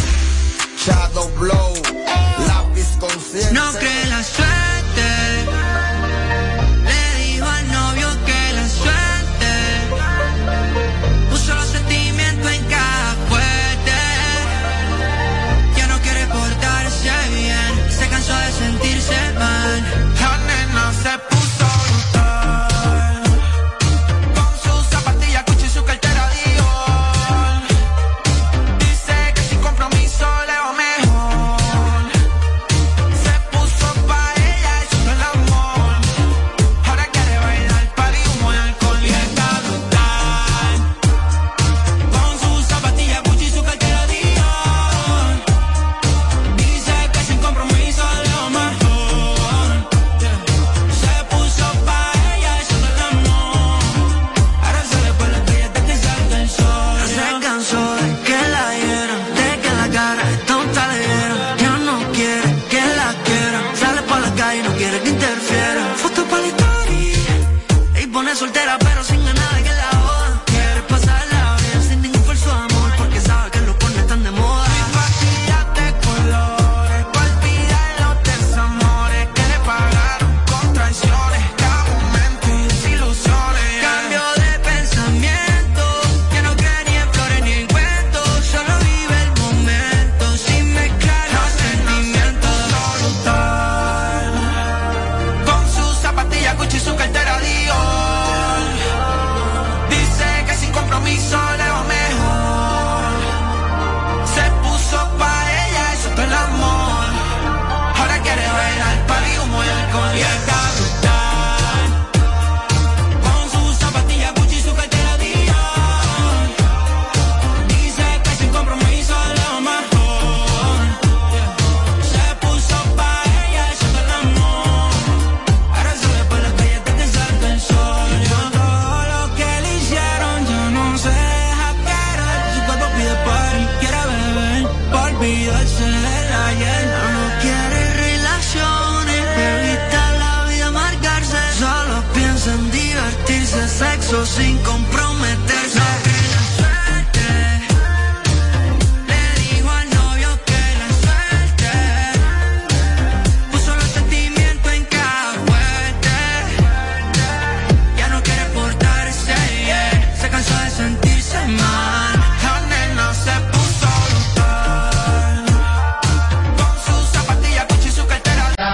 Shadow Blow, lápiz consciente. No cree la suerte.